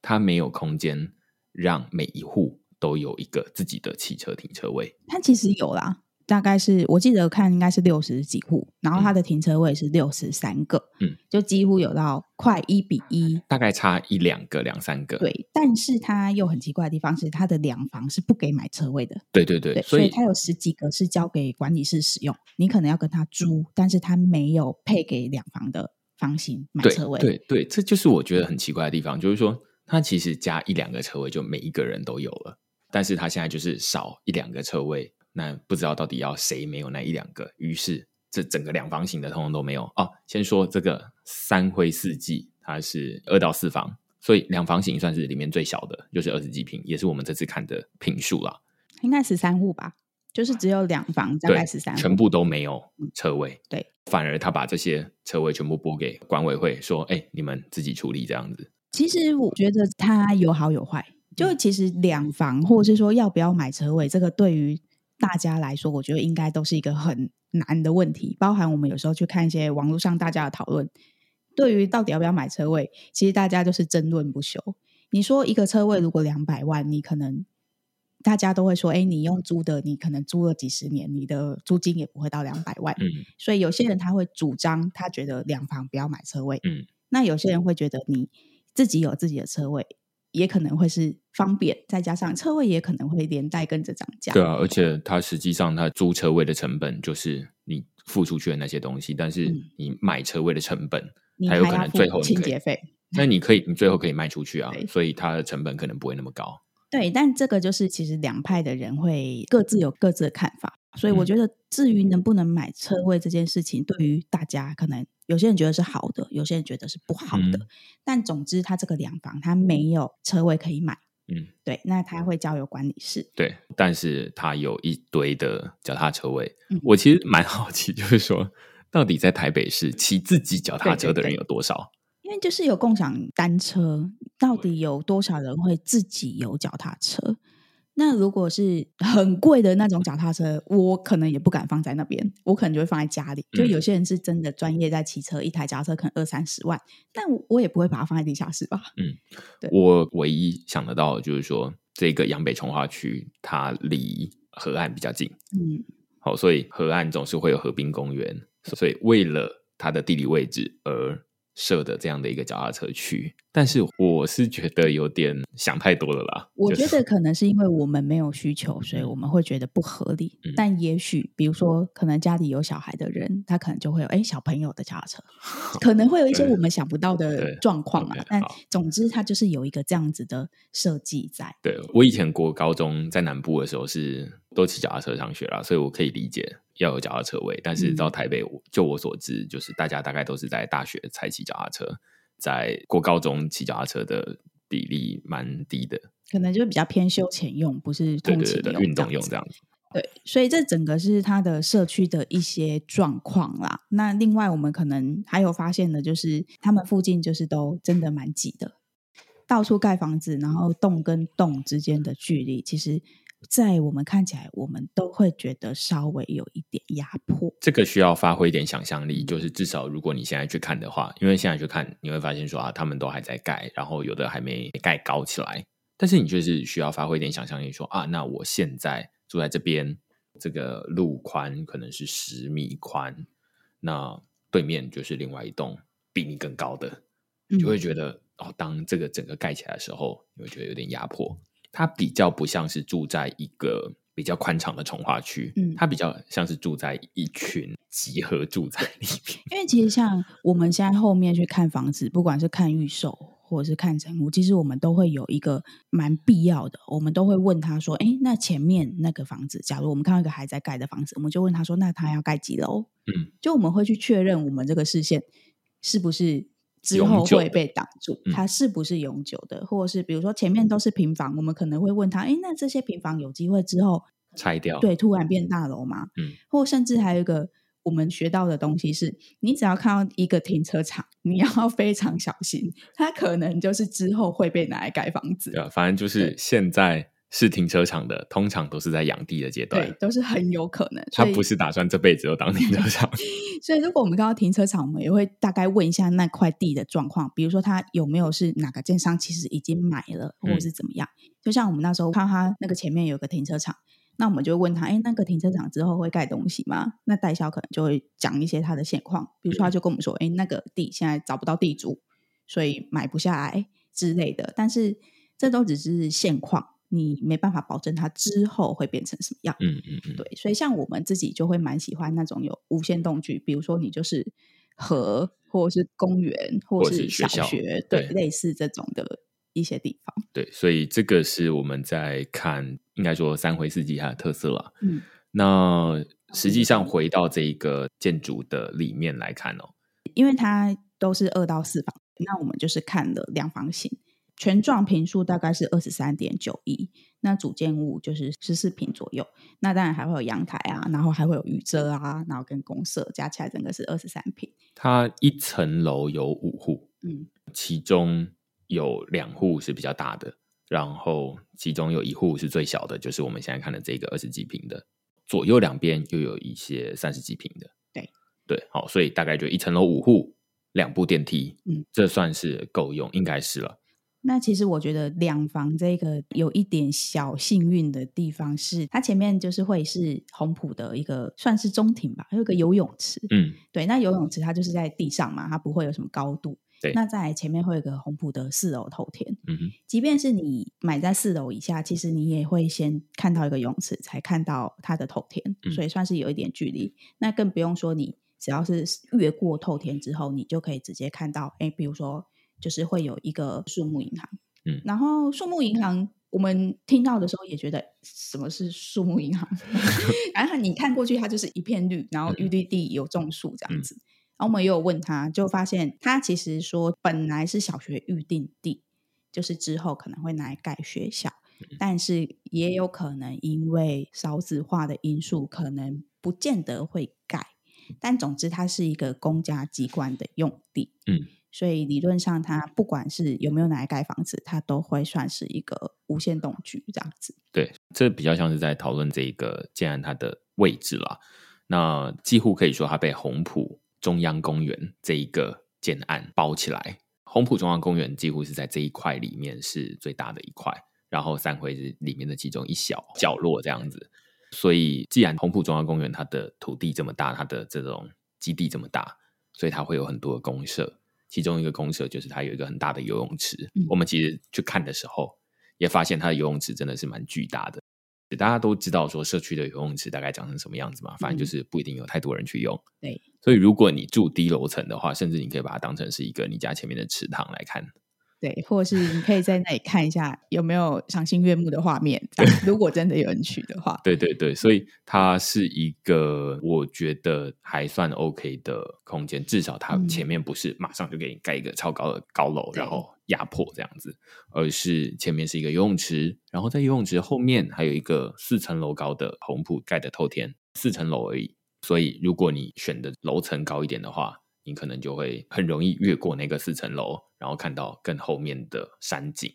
它没有空间让每一户都有一个自己的汽车停车位。它其实有啦。大概是我记得看应该是六十几户，然后它的停车位是六十三个，嗯，就几乎有到快一比一，大概差一两个两三个。对，但是它又很奇怪的地方是，它的两房是不给买车位的。对对对，对所以它有十几个是交给管理室使用，你可能要跟他租，但是他没有配给两房的房型买车位。对对对，这就是我觉得很奇怪的地方，就是说他其实加一两个车位就每一个人都有了，但是他现在就是少一两个车位。那不知道到底要谁没有那一两个，于是这整个两房型的通通都没有哦。先说这个三辉四季它是二到四房，所以两房型算是里面最小的，就是二十几平，也是我们这次看的平数啦。应该十三户吧，就是只有两房，大概十三户，全部都没有车位。嗯、对，反而他把这些车位全部拨给管委会，说：“哎，你们自己处理这样子。”其实我觉得它有好有坏，就其实两房或者是说要不要买车位，这个对于大家来说，我觉得应该都是一个很难的问题。包含我们有时候去看一些网络上大家的讨论，对于到底要不要买车位，其实大家就是争论不休。你说一个车位如果两百万，你可能大家都会说，哎，你用租的，你可能租了几十年，你的租金也不会到两百万。嗯，所以有些人他会主张，他觉得两房不要买车位。嗯，那有些人会觉得你。自己有自己的车位，也可能会是方便，再加上车位也可能会连带跟着涨价。对啊，而且它实际上它租车位的成本就是你付出去的那些东西，但是你买车位的成本，还有可能最后你清洁费，那你可以你最后可以卖出去啊，所以它的成本可能不会那么高。对，但这个就是其实两派的人会各自有各自的看法，所以我觉得至于能不能买车位这件事情，对于大家可能有些人觉得是好的，有些人觉得是不好的。嗯、但总之，他这个两房他没有车位可以买，嗯，对，那他会交由管理室。对，但是他有一堆的脚踏车位。嗯、我其实蛮好奇，就是说到底在台北市骑自己脚踏车的人有多少？对对对就是有共享单车，到底有多少人会自己有脚踏车？那如果是很贵的那种脚踏车，我可能也不敢放在那边，我可能就会放在家里。就有些人是真的专业在骑车，一台脚踏车可能二三十万，但我也不会把它放在地下室吧。嗯，对，我唯一想得到的就是说，这个杨北重划区它离河岸比较近，嗯，好，所以河岸总是会有河滨公园，所以为了它的地理位置而。设的这样的一个脚踏车区，但是我是觉得有点想太多了啦。我觉得可能是因为我们没有需求，所以我们会觉得不合理。嗯、但也许，比如说，可能家里有小孩的人，他可能就会有哎小朋友的脚踏车，(laughs) 可能会有一些我们想不到的状况啊。但总之，它就是有一个这样子的设计在。对，我以前国高中在南部的时候是都骑脚踏车上学啦，所以我可以理解。要有脚踏车位，但是到台北，嗯、就我所知，就是大家大概都是在大学才骑脚踏车，在过高中骑脚踏车的比例蛮低的，可能就是比较偏休闲用，不是通勤用、运动用这样子。对，所以这整个是它的社区的一些状况啦。那另外，我们可能还有发现的，就是他们附近就是都真的蛮挤的，到处盖房子，然后栋跟栋之间的距离，其实。在我们看起来，我们都会觉得稍微有一点压迫。这个需要发挥一点想象力，就是至少如果你现在去看的话，因为现在去看，你会发现说啊，他们都还在盖，然后有的还没盖高起来。但是你就是需要发挥一点想象力说，说啊，那我现在住在这边，这个路宽可能是十米宽，那对面就是另外一栋比你更高的，你就会觉得、嗯、哦，当这个整个盖起来的时候，你会觉得有点压迫。它比较不像是住在一个比较宽敞的重化区，嗯，它比较像是住在一群集合住在里面。因为其实像我们现在后面去看房子，不管是看预售或者是看成屋，其实我们都会有一个蛮必要的，我们都会问他说：“哎，那前面那个房子，假如我们看到一个还在盖的房子，我们就问他说：那他要盖几楼？嗯，就我们会去确认我们这个视线是不是。”之后会被挡住，它是不是永久的？嗯、或者是比如说前面都是平房，我们可能会问他：哎，那这些平房有机会之后拆掉？对，突然变大楼吗？嗯，或甚至还有一个我们学到的东西是，你只要看到一个停车场，你要非常小心，它可能就是之后会被拿来盖房子。对，反正就是现在。是停车场的，通常都是在养地的阶段，对，都是很有可能。他不是打算这辈子都当停车场。(laughs) 所以，如果我们看到停车场，我们也会大概问一下那块地的状况，比如说他有没有是哪个建商其实已经买了，或者是怎么样。嗯、就像我们那时候看他那个前面有个停车场，那我们就会问他：哎，那个停车场之后会盖东西吗？那代销可能就会讲一些他的现况，比如说他就跟我们说：哎，那个地现在找不到地主，所以买不下来之类的。但是这都只是现况。你没办法保证它之后会变成什么样，嗯嗯嗯，对，所以像我们自己就会蛮喜欢那种有无限动距，比如说你就是河或者是公园或者是小学，学对，对，类似这种的一些地方。对，所以这个是我们在看，应该说三回四季它的特色了。嗯，那实际上回到这一个建筑的里面来看哦，因为它都是二到四房。那我们就是看了两房型，全幢平数大概是二十三点九一，那主建物就是十四平左右。那当然还会有阳台啊，然后还会有雨遮啊，然后跟公设加起来整个是二十三坪。它一层楼有五户，嗯，其中有两户是比较大的，然后其中有一户是最小的，就是我们现在看的这个二十几平的。左右两边又有一些三十几平的，对对，好，所以大概就一层楼五户，两部电梯，嗯，这算是够用，应该是了。那其实我觉得两房这个有一点小幸运的地方是，它前面就是会是红埔的一个算是中庭吧，还有个游泳池，嗯，对，那游泳池它就是在地上嘛，它不会有什么高度。对，那在前面会有个红埔的四楼透天，嗯哼，即便是你买在四楼以下，其实你也会先看到一个泳池，才看到它的透天，嗯，所以算是有一点距离。那更不用说你只要是越过透天之后，你就可以直接看到，哎，比如说就是会有一个树木银行，嗯，然后树木银行我们听到的时候也觉得什么是树木银行，(laughs) 然后你看过去它就是一片绿，然后绿绿地有种树这样子。然后我们也有问他，就发现他其实说本来是小学预定地，就是之后可能会拿来盖学校，但是也有可能因为少子化的因素，可能不见得会盖。但总之，它是一个公家机关的用地，嗯，所以理论上，它不管是有没有拿来盖房子，它都会算是一个无限动居这样子。对，这比较像是在讨论这一个建案它的位置啦。那几乎可以说，它被红埔。中央公园这一个建案包起来，红埔中央公园几乎是在这一块里面是最大的一块，然后三回是里面的其中一小角落这样子。所以，既然红埔中央公园它的土地这么大，它的这种基地这么大，所以它会有很多的公社。其中一个公社就是它有一个很大的游泳池。嗯。我们其实去看的时候，也发现它的游泳池真的是蛮巨大的。大家都知道说社区的游泳池大概长成什么样子嘛，反正就是不一定有太多人去用。嗯。对。所以，如果你住低楼层的话，甚至你可以把它当成是一个你家前面的池塘来看。对，或者是你可以在那里 (laughs) 看一下有没有赏心悦目的画面。如果真的有人去的话，(laughs) 对对对，所以它是一个我觉得还算 OK 的空间，至少它前面不是马上就给你盖一个超高的高楼，然后压迫这样子，而是前面是一个游泳池，然后在游泳池后面还有一个四层楼高的红铺盖的透天，四层楼而已。所以，如果你选的楼层高一点的话，你可能就会很容易越过那个四层楼，然后看到更后面的山景。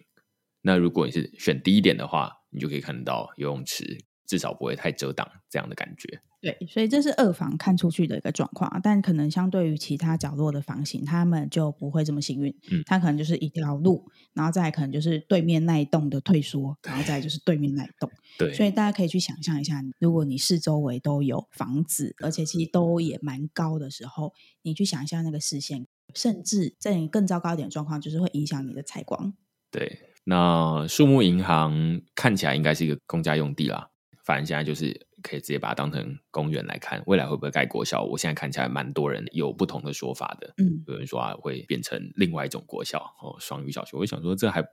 那如果你是选低一点的话，你就可以看到游泳池，至少不会太遮挡这样的感觉。对，所以这是二房看出去的一个状况，但可能相对于其他角落的房型，他们就不会这么幸运。嗯，它可能就是一条路，然后再可能就是对面那一栋的退缩，然后再就是对面那一栋。(laughs) 对，所以大家可以去想象一下，如果你四周围都有房子，而且其实都也蛮高的时候，你去想一下那个视线，甚至在你更糟糕一点状况，就是会影响你的采光。对，那树木银行看起来应该是一个公家用地啦。反正现在就是可以直接把它当成公园来看，未来会不会盖国小？我现在看起来蛮多人有不同的说法的。嗯，有人说啊会变成另外一种国小哦，双语小学。我想说，这还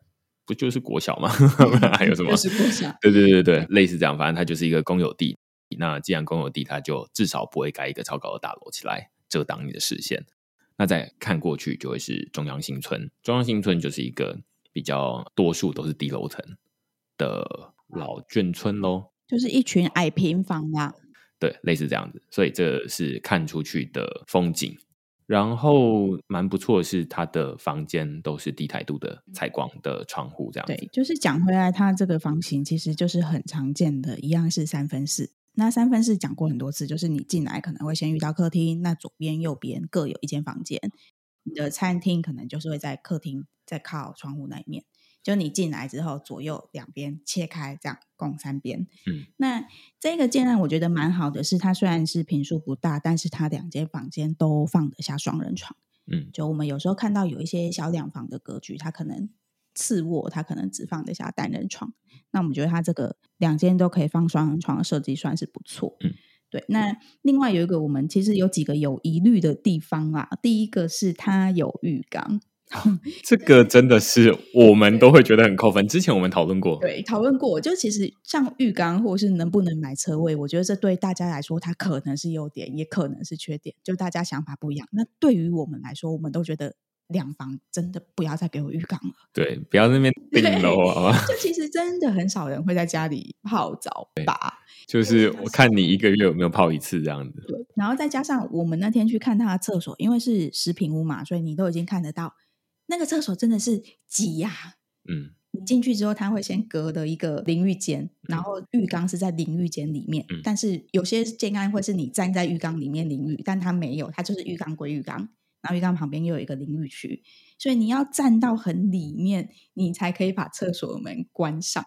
不就是国小吗？(laughs) 还有什么？就是国小。对对对对，类似这样。反正它就是一个公有地。那既然公有地，它就至少不会盖一个超高的大楼起来遮挡你的视线。那再看过去，就会是中央新村。中央新村就是一个比较多数都是低楼层的老眷村喽。就是一群矮平房啦，对，类似这样子，所以这是看出去的风景。然后蛮不错的是，它的房间都是低台度的采光的窗户，这样子。对，就是讲回来，它这个房型其实就是很常见的，一样是三分式。那三分式讲过很多次，就是你进来可能会先遇到客厅，那左边、右边各有一间房间。你的餐厅可能就是会在客厅，在靠窗户那一面。就你进来之后，左右两边切开，这样共三边。嗯，那这个建案我觉得蛮好的，是它虽然是坪数不大，但是它两间房间都放得下双人床。嗯，就我们有时候看到有一些小两房的格局，它可能次卧，它可能只放得下单人床。那我们觉得它这个两间都可以放双人床的设计算是不错。嗯，对。那另外有一个我们其实有几个有疑虑的地方啊，第一个是它有浴缸。这个真的是我们都会觉得很扣分。之前我们讨论过，对，讨论过。就其实像浴缸，或是能不能买车位，我觉得这对大家来说，它可能是优点，也可能是缺点，就大家想法不一样。那对于我们来说，我们都觉得两房真的不要再给我浴缸了。对，不要在那边 (laughs) 顶楼啊！就其实真的很少人会在家里泡澡吧？就是我看你一个月有没有泡一次这样子。对，然后再加上我们那天去看他的厕所，因为是十平屋嘛，所以你都已经看得到那个厕所真的是挤呀、啊。嗯。你进去之后，他会先隔的一个淋浴间，然后浴缸是在淋浴间里面。嗯、但是有些建案会是你站在浴缸里面淋浴，但它没有，它就是浴缸归浴缸，然后浴缸旁边又有一个淋浴区，所以你要站到很里面，你才可以把厕所门关上，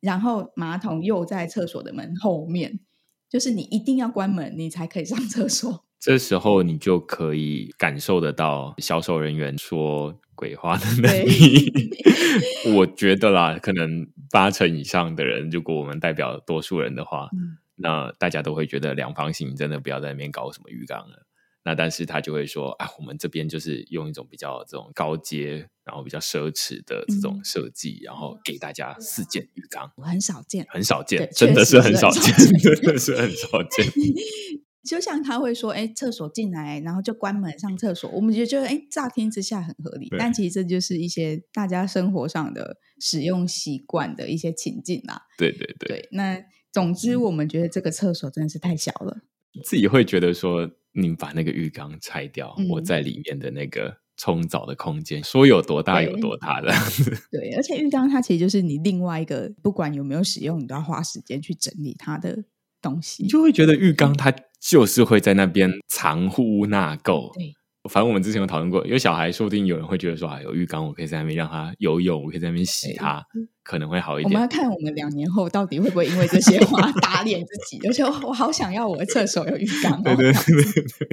然后马桶又在厕所的门后面，就是你一定要关门，你才可以上厕所。这时候你就可以感受得到销售人员说鬼话的能力。(laughs) 我觉得啦，可能八成以上的人，如果我们代表多数人的话，嗯、那大家都会觉得两房型真的不要在那边搞什么浴缸了。那但是他就会说啊，我们这边就是用一种比较这种高阶，然后比较奢侈的这种设计，嗯、然后给大家四件浴缸，很少见，很少见，真的是很少见，真的是很少见。就像他会说：“哎，厕所进来，然后就关门上厕所。”我们就觉得，哎，乍听之下很合理，但其实这就是一些大家生活上的使用习惯的一些情境啦。对对对，对。那总之，我们觉得这个厕所真的是太小了。自己会觉得说，你把那个浴缸拆掉，嗯、我在里面的那个冲澡的空间，说有多大有多大的。对，(laughs) 对，而且浴缸它其实就是你另外一个，不管有没有使用，你都要花时间去整理它的东西，你就会觉得浴缸它。就是会在那边藏污纳垢。对，反正我们之前有讨论过，有小孩，说不定有人会觉得说，啊，有浴缸，我可以在那边让他游泳，我可以在那边洗他，可能会好一点。我们要看我们两年后到底会不会因为这些话打脸自己。而且我好想要我的厕所有浴缸。对对对对，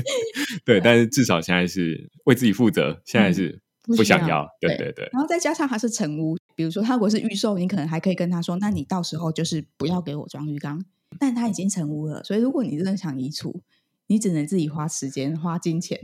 对，(laughs) 但是至少现在是为自己负责，现在是不想要。对对对。然后再加上它是成屋，比如说他如果是预售，你可能还可以跟他说，那你到时候就是不要给我装浴缸。但他已经成屋了，所以如果你真的想移除，你只能自己花时间、花金钱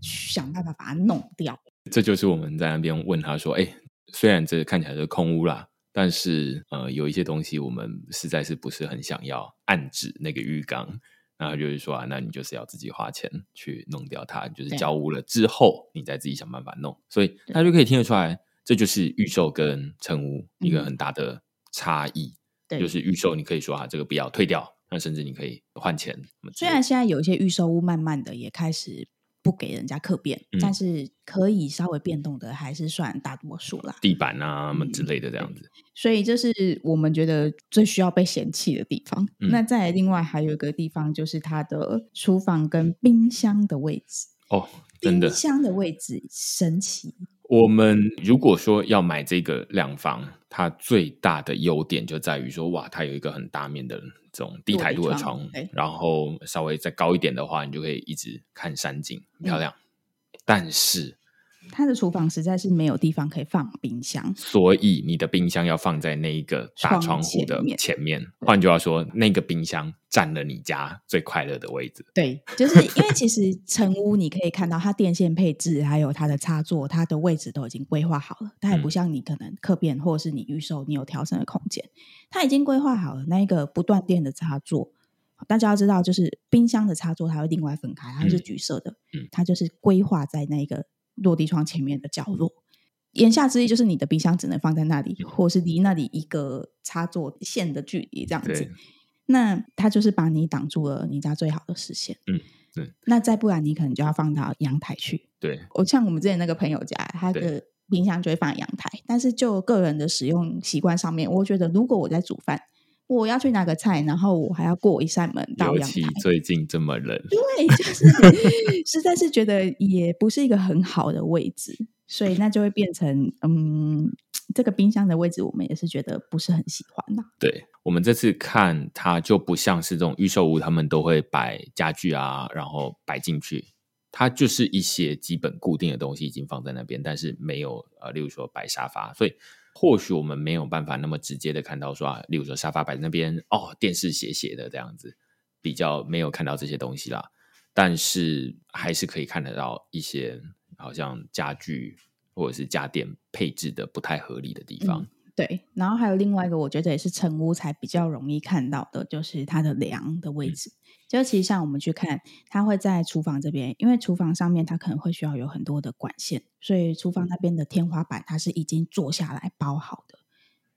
去，想办法把它弄掉。这就是我们在那边问他说：“哎，虽然这看起来是空屋啦，但是呃，有一些东西我们实在是不是很想要暗指那个浴缸。然后就是说啊，那你就是要自己花钱去弄掉它，就是交屋了之后，你再自己想办法弄。所以他就可以听得出来，这就是预售跟成屋一个很大的差异。”就是预售，你可以说啊，这个不要退掉，那甚至你可以换钱。虽然现在有一些预售屋慢慢的也开始不给人家客变，嗯、但是可以稍微变动的还是算大多数啦。地板啊什么之类的这样子。所以这是我们觉得最需要被嫌弃的地方。嗯、那再另外还有一个地方，就是它的厨房跟冰箱的位置。哦，真的，冰箱的位置神奇。我们如果说要买这个两房，它最大的优点就在于说，哇，它有一个很大面的这种低台度的窗，然后稍微再高一点的话，你就可以一直看山景，很漂亮。嗯、但是。他的厨房实在是没有地方可以放冰箱，所以你的冰箱要放在那一个大窗户的前面。换句话说，那个冰箱占了你家最快乐的位置。对，就是因为其实成屋你可以看到它电线配置，还有它的插座，它的位置都已经规划好了。它也不像你可能客变或者是你预售，你有调整的空间，它已经规划好了那一个不断电的插座。大家要知道，就是冰箱的插座它会另外分开，它是橘色的，嗯，它就是规划在那个。落地窗前面的角落，言下之意就是你的冰箱只能放在那里，或是离那里一个插座线的距离这样子。那它就是把你挡住了你家最好的视线。嗯，对。那再不然，你可能就要放到阳台去。对。我像我们之前那个朋友家，他的冰箱就会放在阳台，但是就个人的使用习惯上面，我觉得如果我在煮饭。我要去拿个菜，然后我还要过一扇门到阳台。尤其最近这么冷，对，就是 (laughs) 实在是觉得也不是一个很好的位置，所以那就会变成嗯，这个冰箱的位置我们也是觉得不是很喜欢的。对，我们这次看它就不像是这种预售屋，他们都会摆家具啊，然后摆进去，它就是一些基本固定的东西已经放在那边，但是没有呃，例如说摆沙发，所以。或许我们没有办法那么直接的看到说啊，例如说沙发摆在那边，哦，电视斜斜的这样子，比较没有看到这些东西啦。但是还是可以看得到一些好像家具或者是家电配置的不太合理的地方。嗯，对，然后还有另外一个，我觉得也是成屋才比较容易看到的，就是它的梁的位置。嗯就其实像我们去看，它会在厨房这边，因为厨房上面它可能会需要有很多的管线，所以厨房那边的天花板它是已经做下来包好的，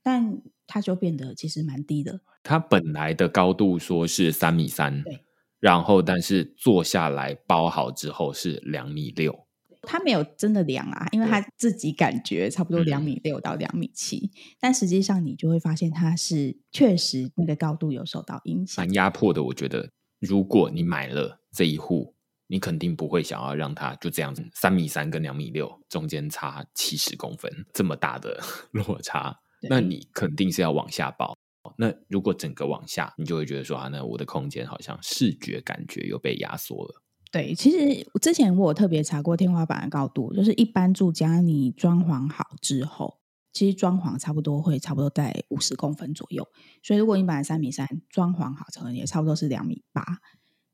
但它就变得其实蛮低的。它本来的高度说是三米三，对，然后但是做下来包好之后是两米六。他没有真的量啊，因为他自己感觉差不多两米六到两米七，嗯，但实际上你就会发现它是确实那个高度有受到影响，蛮压迫的。我觉得，如果你买了这一户，你肯定不会想要让它就这样子三米三跟两米六中间差七十公分这么大的 (laughs) 落差，那你肯定是要往下包。那如果整个往下，你就会觉得说啊，那我的空间好像视觉感觉又被压缩了。对，其实之前我有特别查过天花板的高度，就是一般住家你装潢好之后，其实装潢差不多会差不多在五十公分左右。所以如果你本来三米三，装潢好可能也差不多是两米八。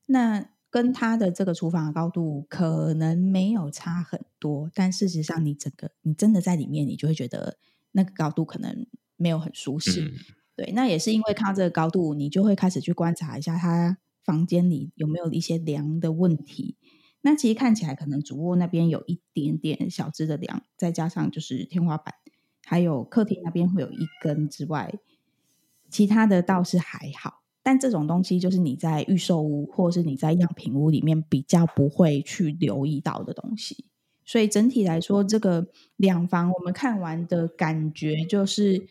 那跟它的这个厨房的高度可能没有差很多，但事实上你整个你真的在里面，你就会觉得那个高度可能没有很舒适。嗯、对，那也是因为看到这个高度，你就会开始去观察一下它。房间里有没有一些梁的问题？那其实看起来可能主卧那边有一点点小只的梁，再加上就是天花板，还有客厅那边会有一根之外，其他的倒是还好。但这种东西就是你在预售屋或是你在样品屋里面比较不会去留意到的东西。所以整体来说，这个两房我们看完的感觉就是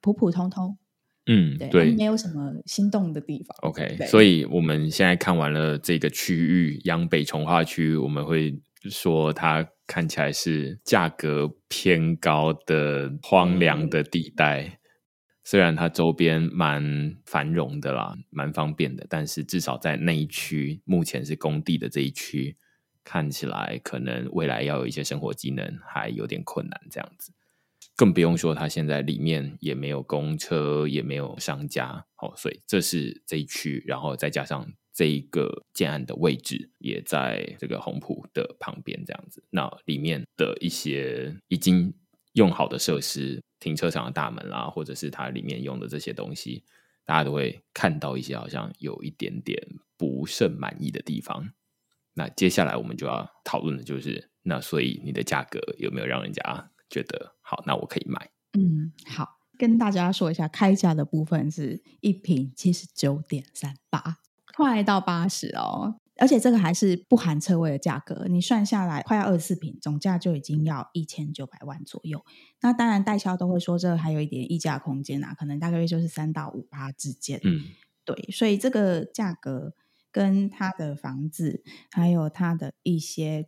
普普通通。嗯，对，对，没有什么心动的地方。OK，所以我们现在看完了这个区域，央北从化区，我们会说它看起来是价格偏高的荒凉的地带。嗯、虽然它周边蛮繁荣的啦，蛮方便的，但是至少在那一区，目前是工地的这一区，看起来可能未来要有一些生活机能还有点困难，这样子。更不用说，它现在里面也没有公车，也没有商家，哦，所以这是这一区，然后再加上这一个建案的位置也在这个红埔的旁边，这样子，那里面的一些已经用好的设施，停车场的大门啦，或者是它里面用的这些东西，大家都会看到一些好像有一点点不甚满意的地方。那接下来我们就要讨论的就是，那所以你的价格有没有让人家觉得好，那我可以买。嗯，好，跟大家说一下，开价的部分是一坪七十九点三八，快到八十哦，而且这个还是不含车位的价格，你算下来快要二十四平，总价就已经要一千九百万左右。那当然，代销都会说这还有一点溢价空间啊，可能大概就是三到五八之间。嗯，对，所以这个价格跟他的房子还有他的一些。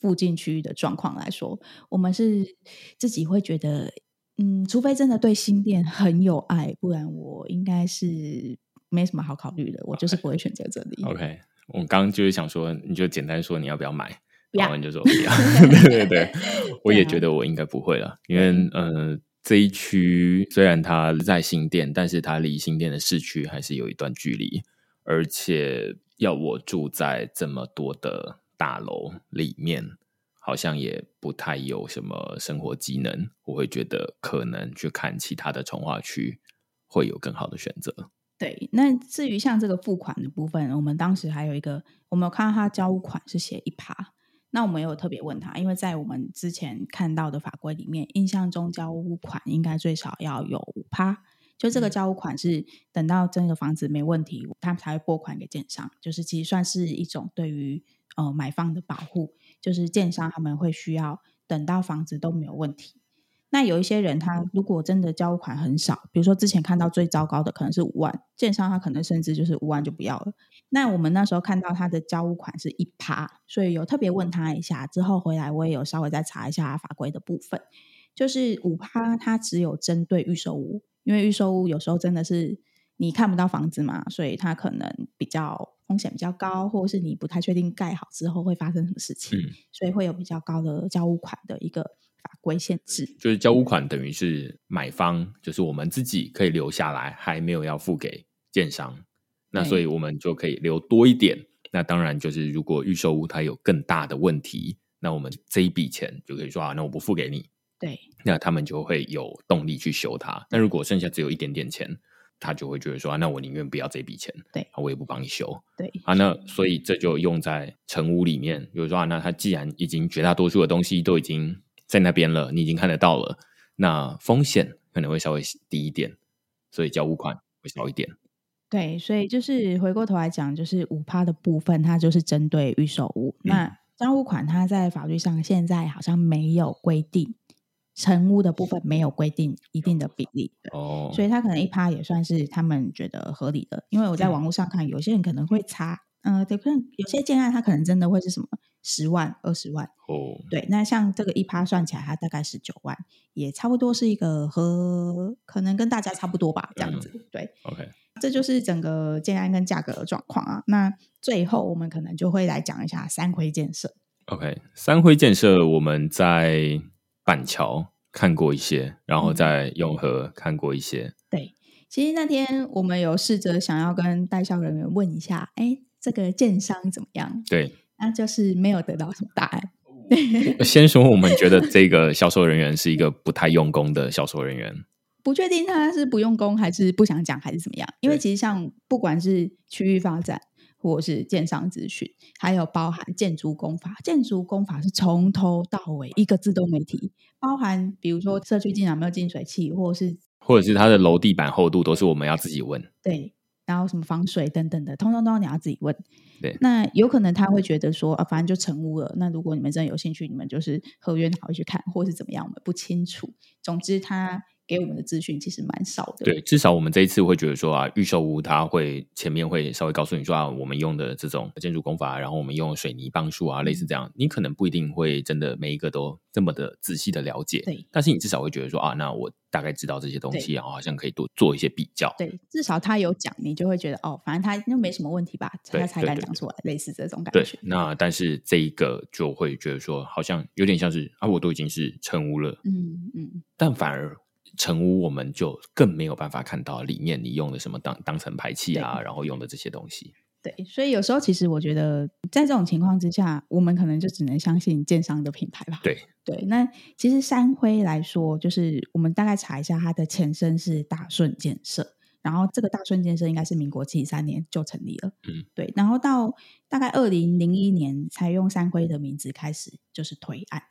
附近区域的状况来说，我们是自己会觉得，嗯，除非真的对新店很有爱，不然我应该是没什么好考虑的。我就是不会选择这里。OK. 我刚刚就是想说，你就简单说你要不要买，然后你就说不要。对 (laughs) 对对，(laughs) 我也觉得我应该不会了，因为呃，这一区虽然它在新店，但是它离新店的市区还是有一段距离，而且要我住在这么多的。大楼里面好像也不太有什么生活机能，我会觉得可能去看其他的从化区会有更好的选择。对，那至于像这个付款的部分，我们当时还有一个，我们有看到他交屋款是写一趴，那我们有特别问他，因为在我们之前看到的法规里面，印象中交屋款应该最少要有五趴，就这个交屋款是等到真的房子没问题，他们才会拨款给建商，就是其实算是一种对于。呃，买方的保护就是建商他们会需要等到房子都没有问题。那有一些人他如果真的交款很少，比如说之前看到最糟糕的可能是五万，建商他可能甚至就是五万就不要了。那我们那时候看到他的交屋款是一趴，所以有特别问他一下，之后回来我也有稍微再查一下法规的部分，就是五趴它只有针对预售屋，因为预售屋有时候真的是你看不到房子嘛，所以它可能比较。风险比较高，或者是你不太确定盖好之后会发生什么事情，嗯，所以会有比较高的交屋款的一个法规限制。就是交屋款等于是买方，就是我们自己可以留下来，还没有要付给建商，那所以我们就可以留多一点。那当然就是如果预售屋它有更大的问题，那我们这一笔钱就可以说啊，那我不付给你。对，那他们就会有动力去修它。那如果剩下只有一点点钱。他就会觉得说啊，那我宁愿不要这笔钱，对，我也不帮你修，对啊，那所以这就用在成屋里面，比如说啊，那他既然已经绝大多数的东西都已经在那边了，你已经看得到了，那风险可能会稍微低一点，所以交物款会少一点。对，所以就是回过头来讲，就是五趴的部分，它就是针对预售屋。嗯、那交屋款它在法律上现在好像没有规定。成屋的部分没有规定一定的比例，哦，所以他可能一趴也算是他们觉得合理的。因为我在网络上看，有些人可能会查，嗯、呃，对，可能有些建案他可能真的会是什么十万、二十万，哦，对，那像这个一趴算起来，它大概十九万，也差不多是一个和可能跟大家差不多吧，这样子，嗯、对，OK，这就是整个建安跟价格的状况啊。那最后我们可能就会来讲一下三辉建设，OK，三辉建设我们在。板桥看过一些，然后在永和看过一些。嗯、对，其实那天我们有试着想要跟代销人员问一下，哎，这个建商怎么样？对，那就是没有得到什么答案。(laughs) 先说，我们觉得这个销售人员是一个不太用功的销售人员。不确定他是不用功，还是不想讲，还是怎么样？因为其实像不管是区域发展。或是建商咨询，还有包含建筑工法，建筑工法是从头到尾一个字都没提，包含比如说社区进有没有净水器，或者是或者是它的楼地板厚度都是我们要自己问，对，然后什么防水等等的，通通都你要自己问，对，那有可能他会觉得说啊，反正就成屋了，那如果你们真的有兴趣，你们就是合约拿回去看，或是怎么样，我们不清楚，总之他。给我们的资讯其实蛮少的。对，至少我们这一次会觉得说啊，预售屋它会前面会稍微告诉你说啊，我们用的这种建筑工法，然后我们用水泥磅数啊，类似这样，你可能不一定会真的每一个都这么的仔细的了解。对，但是你至少会觉得说啊，那我大概知道这些东西，然后好像可以多做一些比较。对，至少他有讲，你就会觉得哦，反正他又没什么问题吧，他才敢讲出来，类似这种感觉。对，那但是这一个就会觉得说，好像有点像是啊，我都已经是成屋了，嗯嗯，但反而。成屋我们就更没有办法看到里面你用的什么当当成排气啊，然后用的这些东西。对，所以有时候其实我觉得在这种情况之下，我们可能就只能相信建商的品牌吧。对对，那其实三辉来说，就是我们大概查一下，它的前身是大顺建设，然后这个大顺建设应该是民国七三年就成立了。嗯，对，然后到大概二零零一年才用三辉的名字开始就是推案。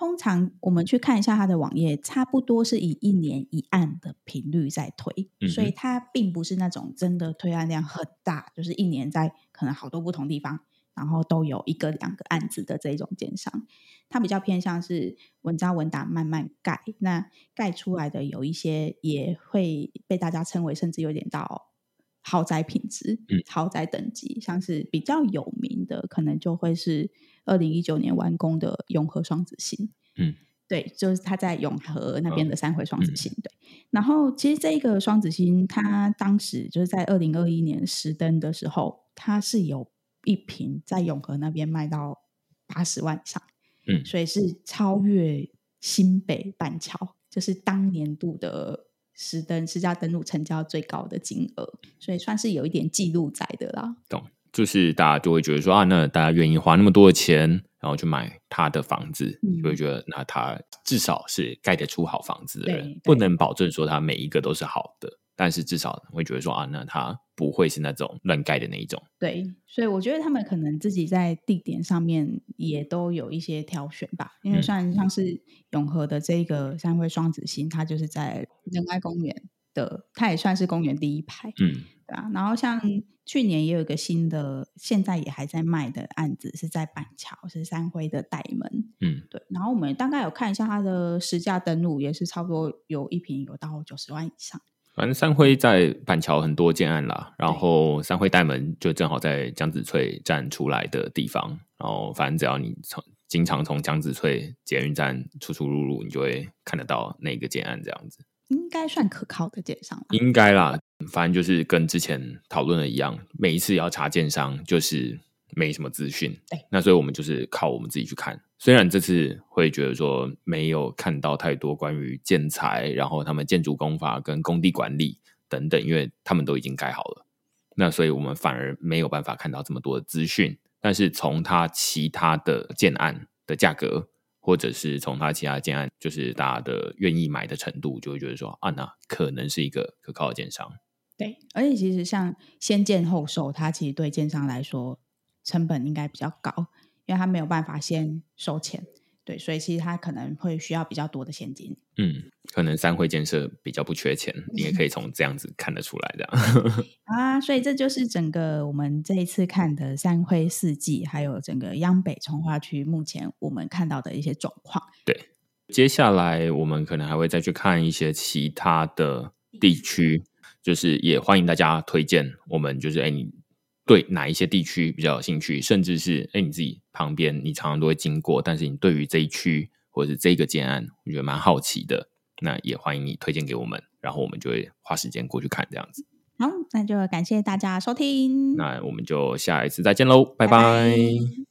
通常我们去看一下它的网页，差不多是以一年一案的频率在推，嗯、所以它并不是那种真的推案量很大，就是一年在可能好多不同地方，然后都有一个两个案子的这种奸商。它比较偏向是稳扎稳打慢慢盖，那盖出来的有一些也会被大家称为甚至有点到豪宅品质、嗯、豪宅等级，像是比较有名的，可能就会是。二零一九年完工的永和双子星，嗯，对，就是他在永和那边的三回双子星，哦嗯、对。然后其实这个双子星，它当时就是在二零二一年实登的时候，它是有一瓶在永和那边卖到八十万以上，嗯，所以是超越新北板桥，就是当年度的实登实价登录成交最高的金额，所以算是有一点记录在的啦。懂。就是大家就会觉得说啊，那大家愿意花那么多的钱，然后去买他的房子，嗯、就会觉得那他至少是盖得出好房子的人，不能保证说他每一个都是好的，但是至少会觉得说啊，那他不会是那种乱盖的那一种。对，所以我觉得他们可能自己在地点上面也都有一些挑选吧，因为算像是永和的这个三辉双子星，它就是在仁爱公园的，它也算是公园第一排，嗯。啊，然后像去年也有一个新的，现在也还在卖的案子，是在板桥，是三辉的代门。嗯，对。然后我们大概有看一下它的实价登录，也是差不多有一坪有到九十万以上。反正三辉在板桥很多建案啦，然后三辉代门就正好在江子翠站出来的地方。然后反正只要你从经常从江子翠捷运站出出入入，你就会看得到那个建案这样子。应该算可靠的建商。应该啦。反正就是跟之前讨论的一样，每一次要查建商就是没什么资讯，那所以我们就是靠我们自己去看。虽然这次会觉得说没有看到太多关于建材，然后他们建筑工法跟工地管理等等，因为他们都已经盖好了，那所以我们反而没有办法看到这么多的资讯。但是从他其他的建案的价格，或者是从他其他建案，就是大家的愿意买的程度，就会觉得说啊，那可能是一个可靠的建商。对，而且其实像先建后售，它其实对建商来说成本应该比较高，因为它没有办法先收钱。对，所以其实它可能会需要比较多的现金。嗯，可能三辉建设比较不缺钱，你也可以从这样子看得出来这样。(laughs) 啊，所以这就是整个我们这一次看的三辉四季，还有整个央北从化区目前我们看到的一些状况。对，接下来我们可能还会再去看一些其他的地区，就是也欢迎大家推荐我们，就是哎你。对哪一些地区比较有兴趣，甚至是哎，你自己旁边你常常都会经过，但是你对于这一区或者是这个建案，我觉得蛮好奇的，那也欢迎你推荐给我们，然后我们就会花时间过去看这样子。好，那就感谢大家收听，那我们就下一次再见喽，拜拜。拜拜。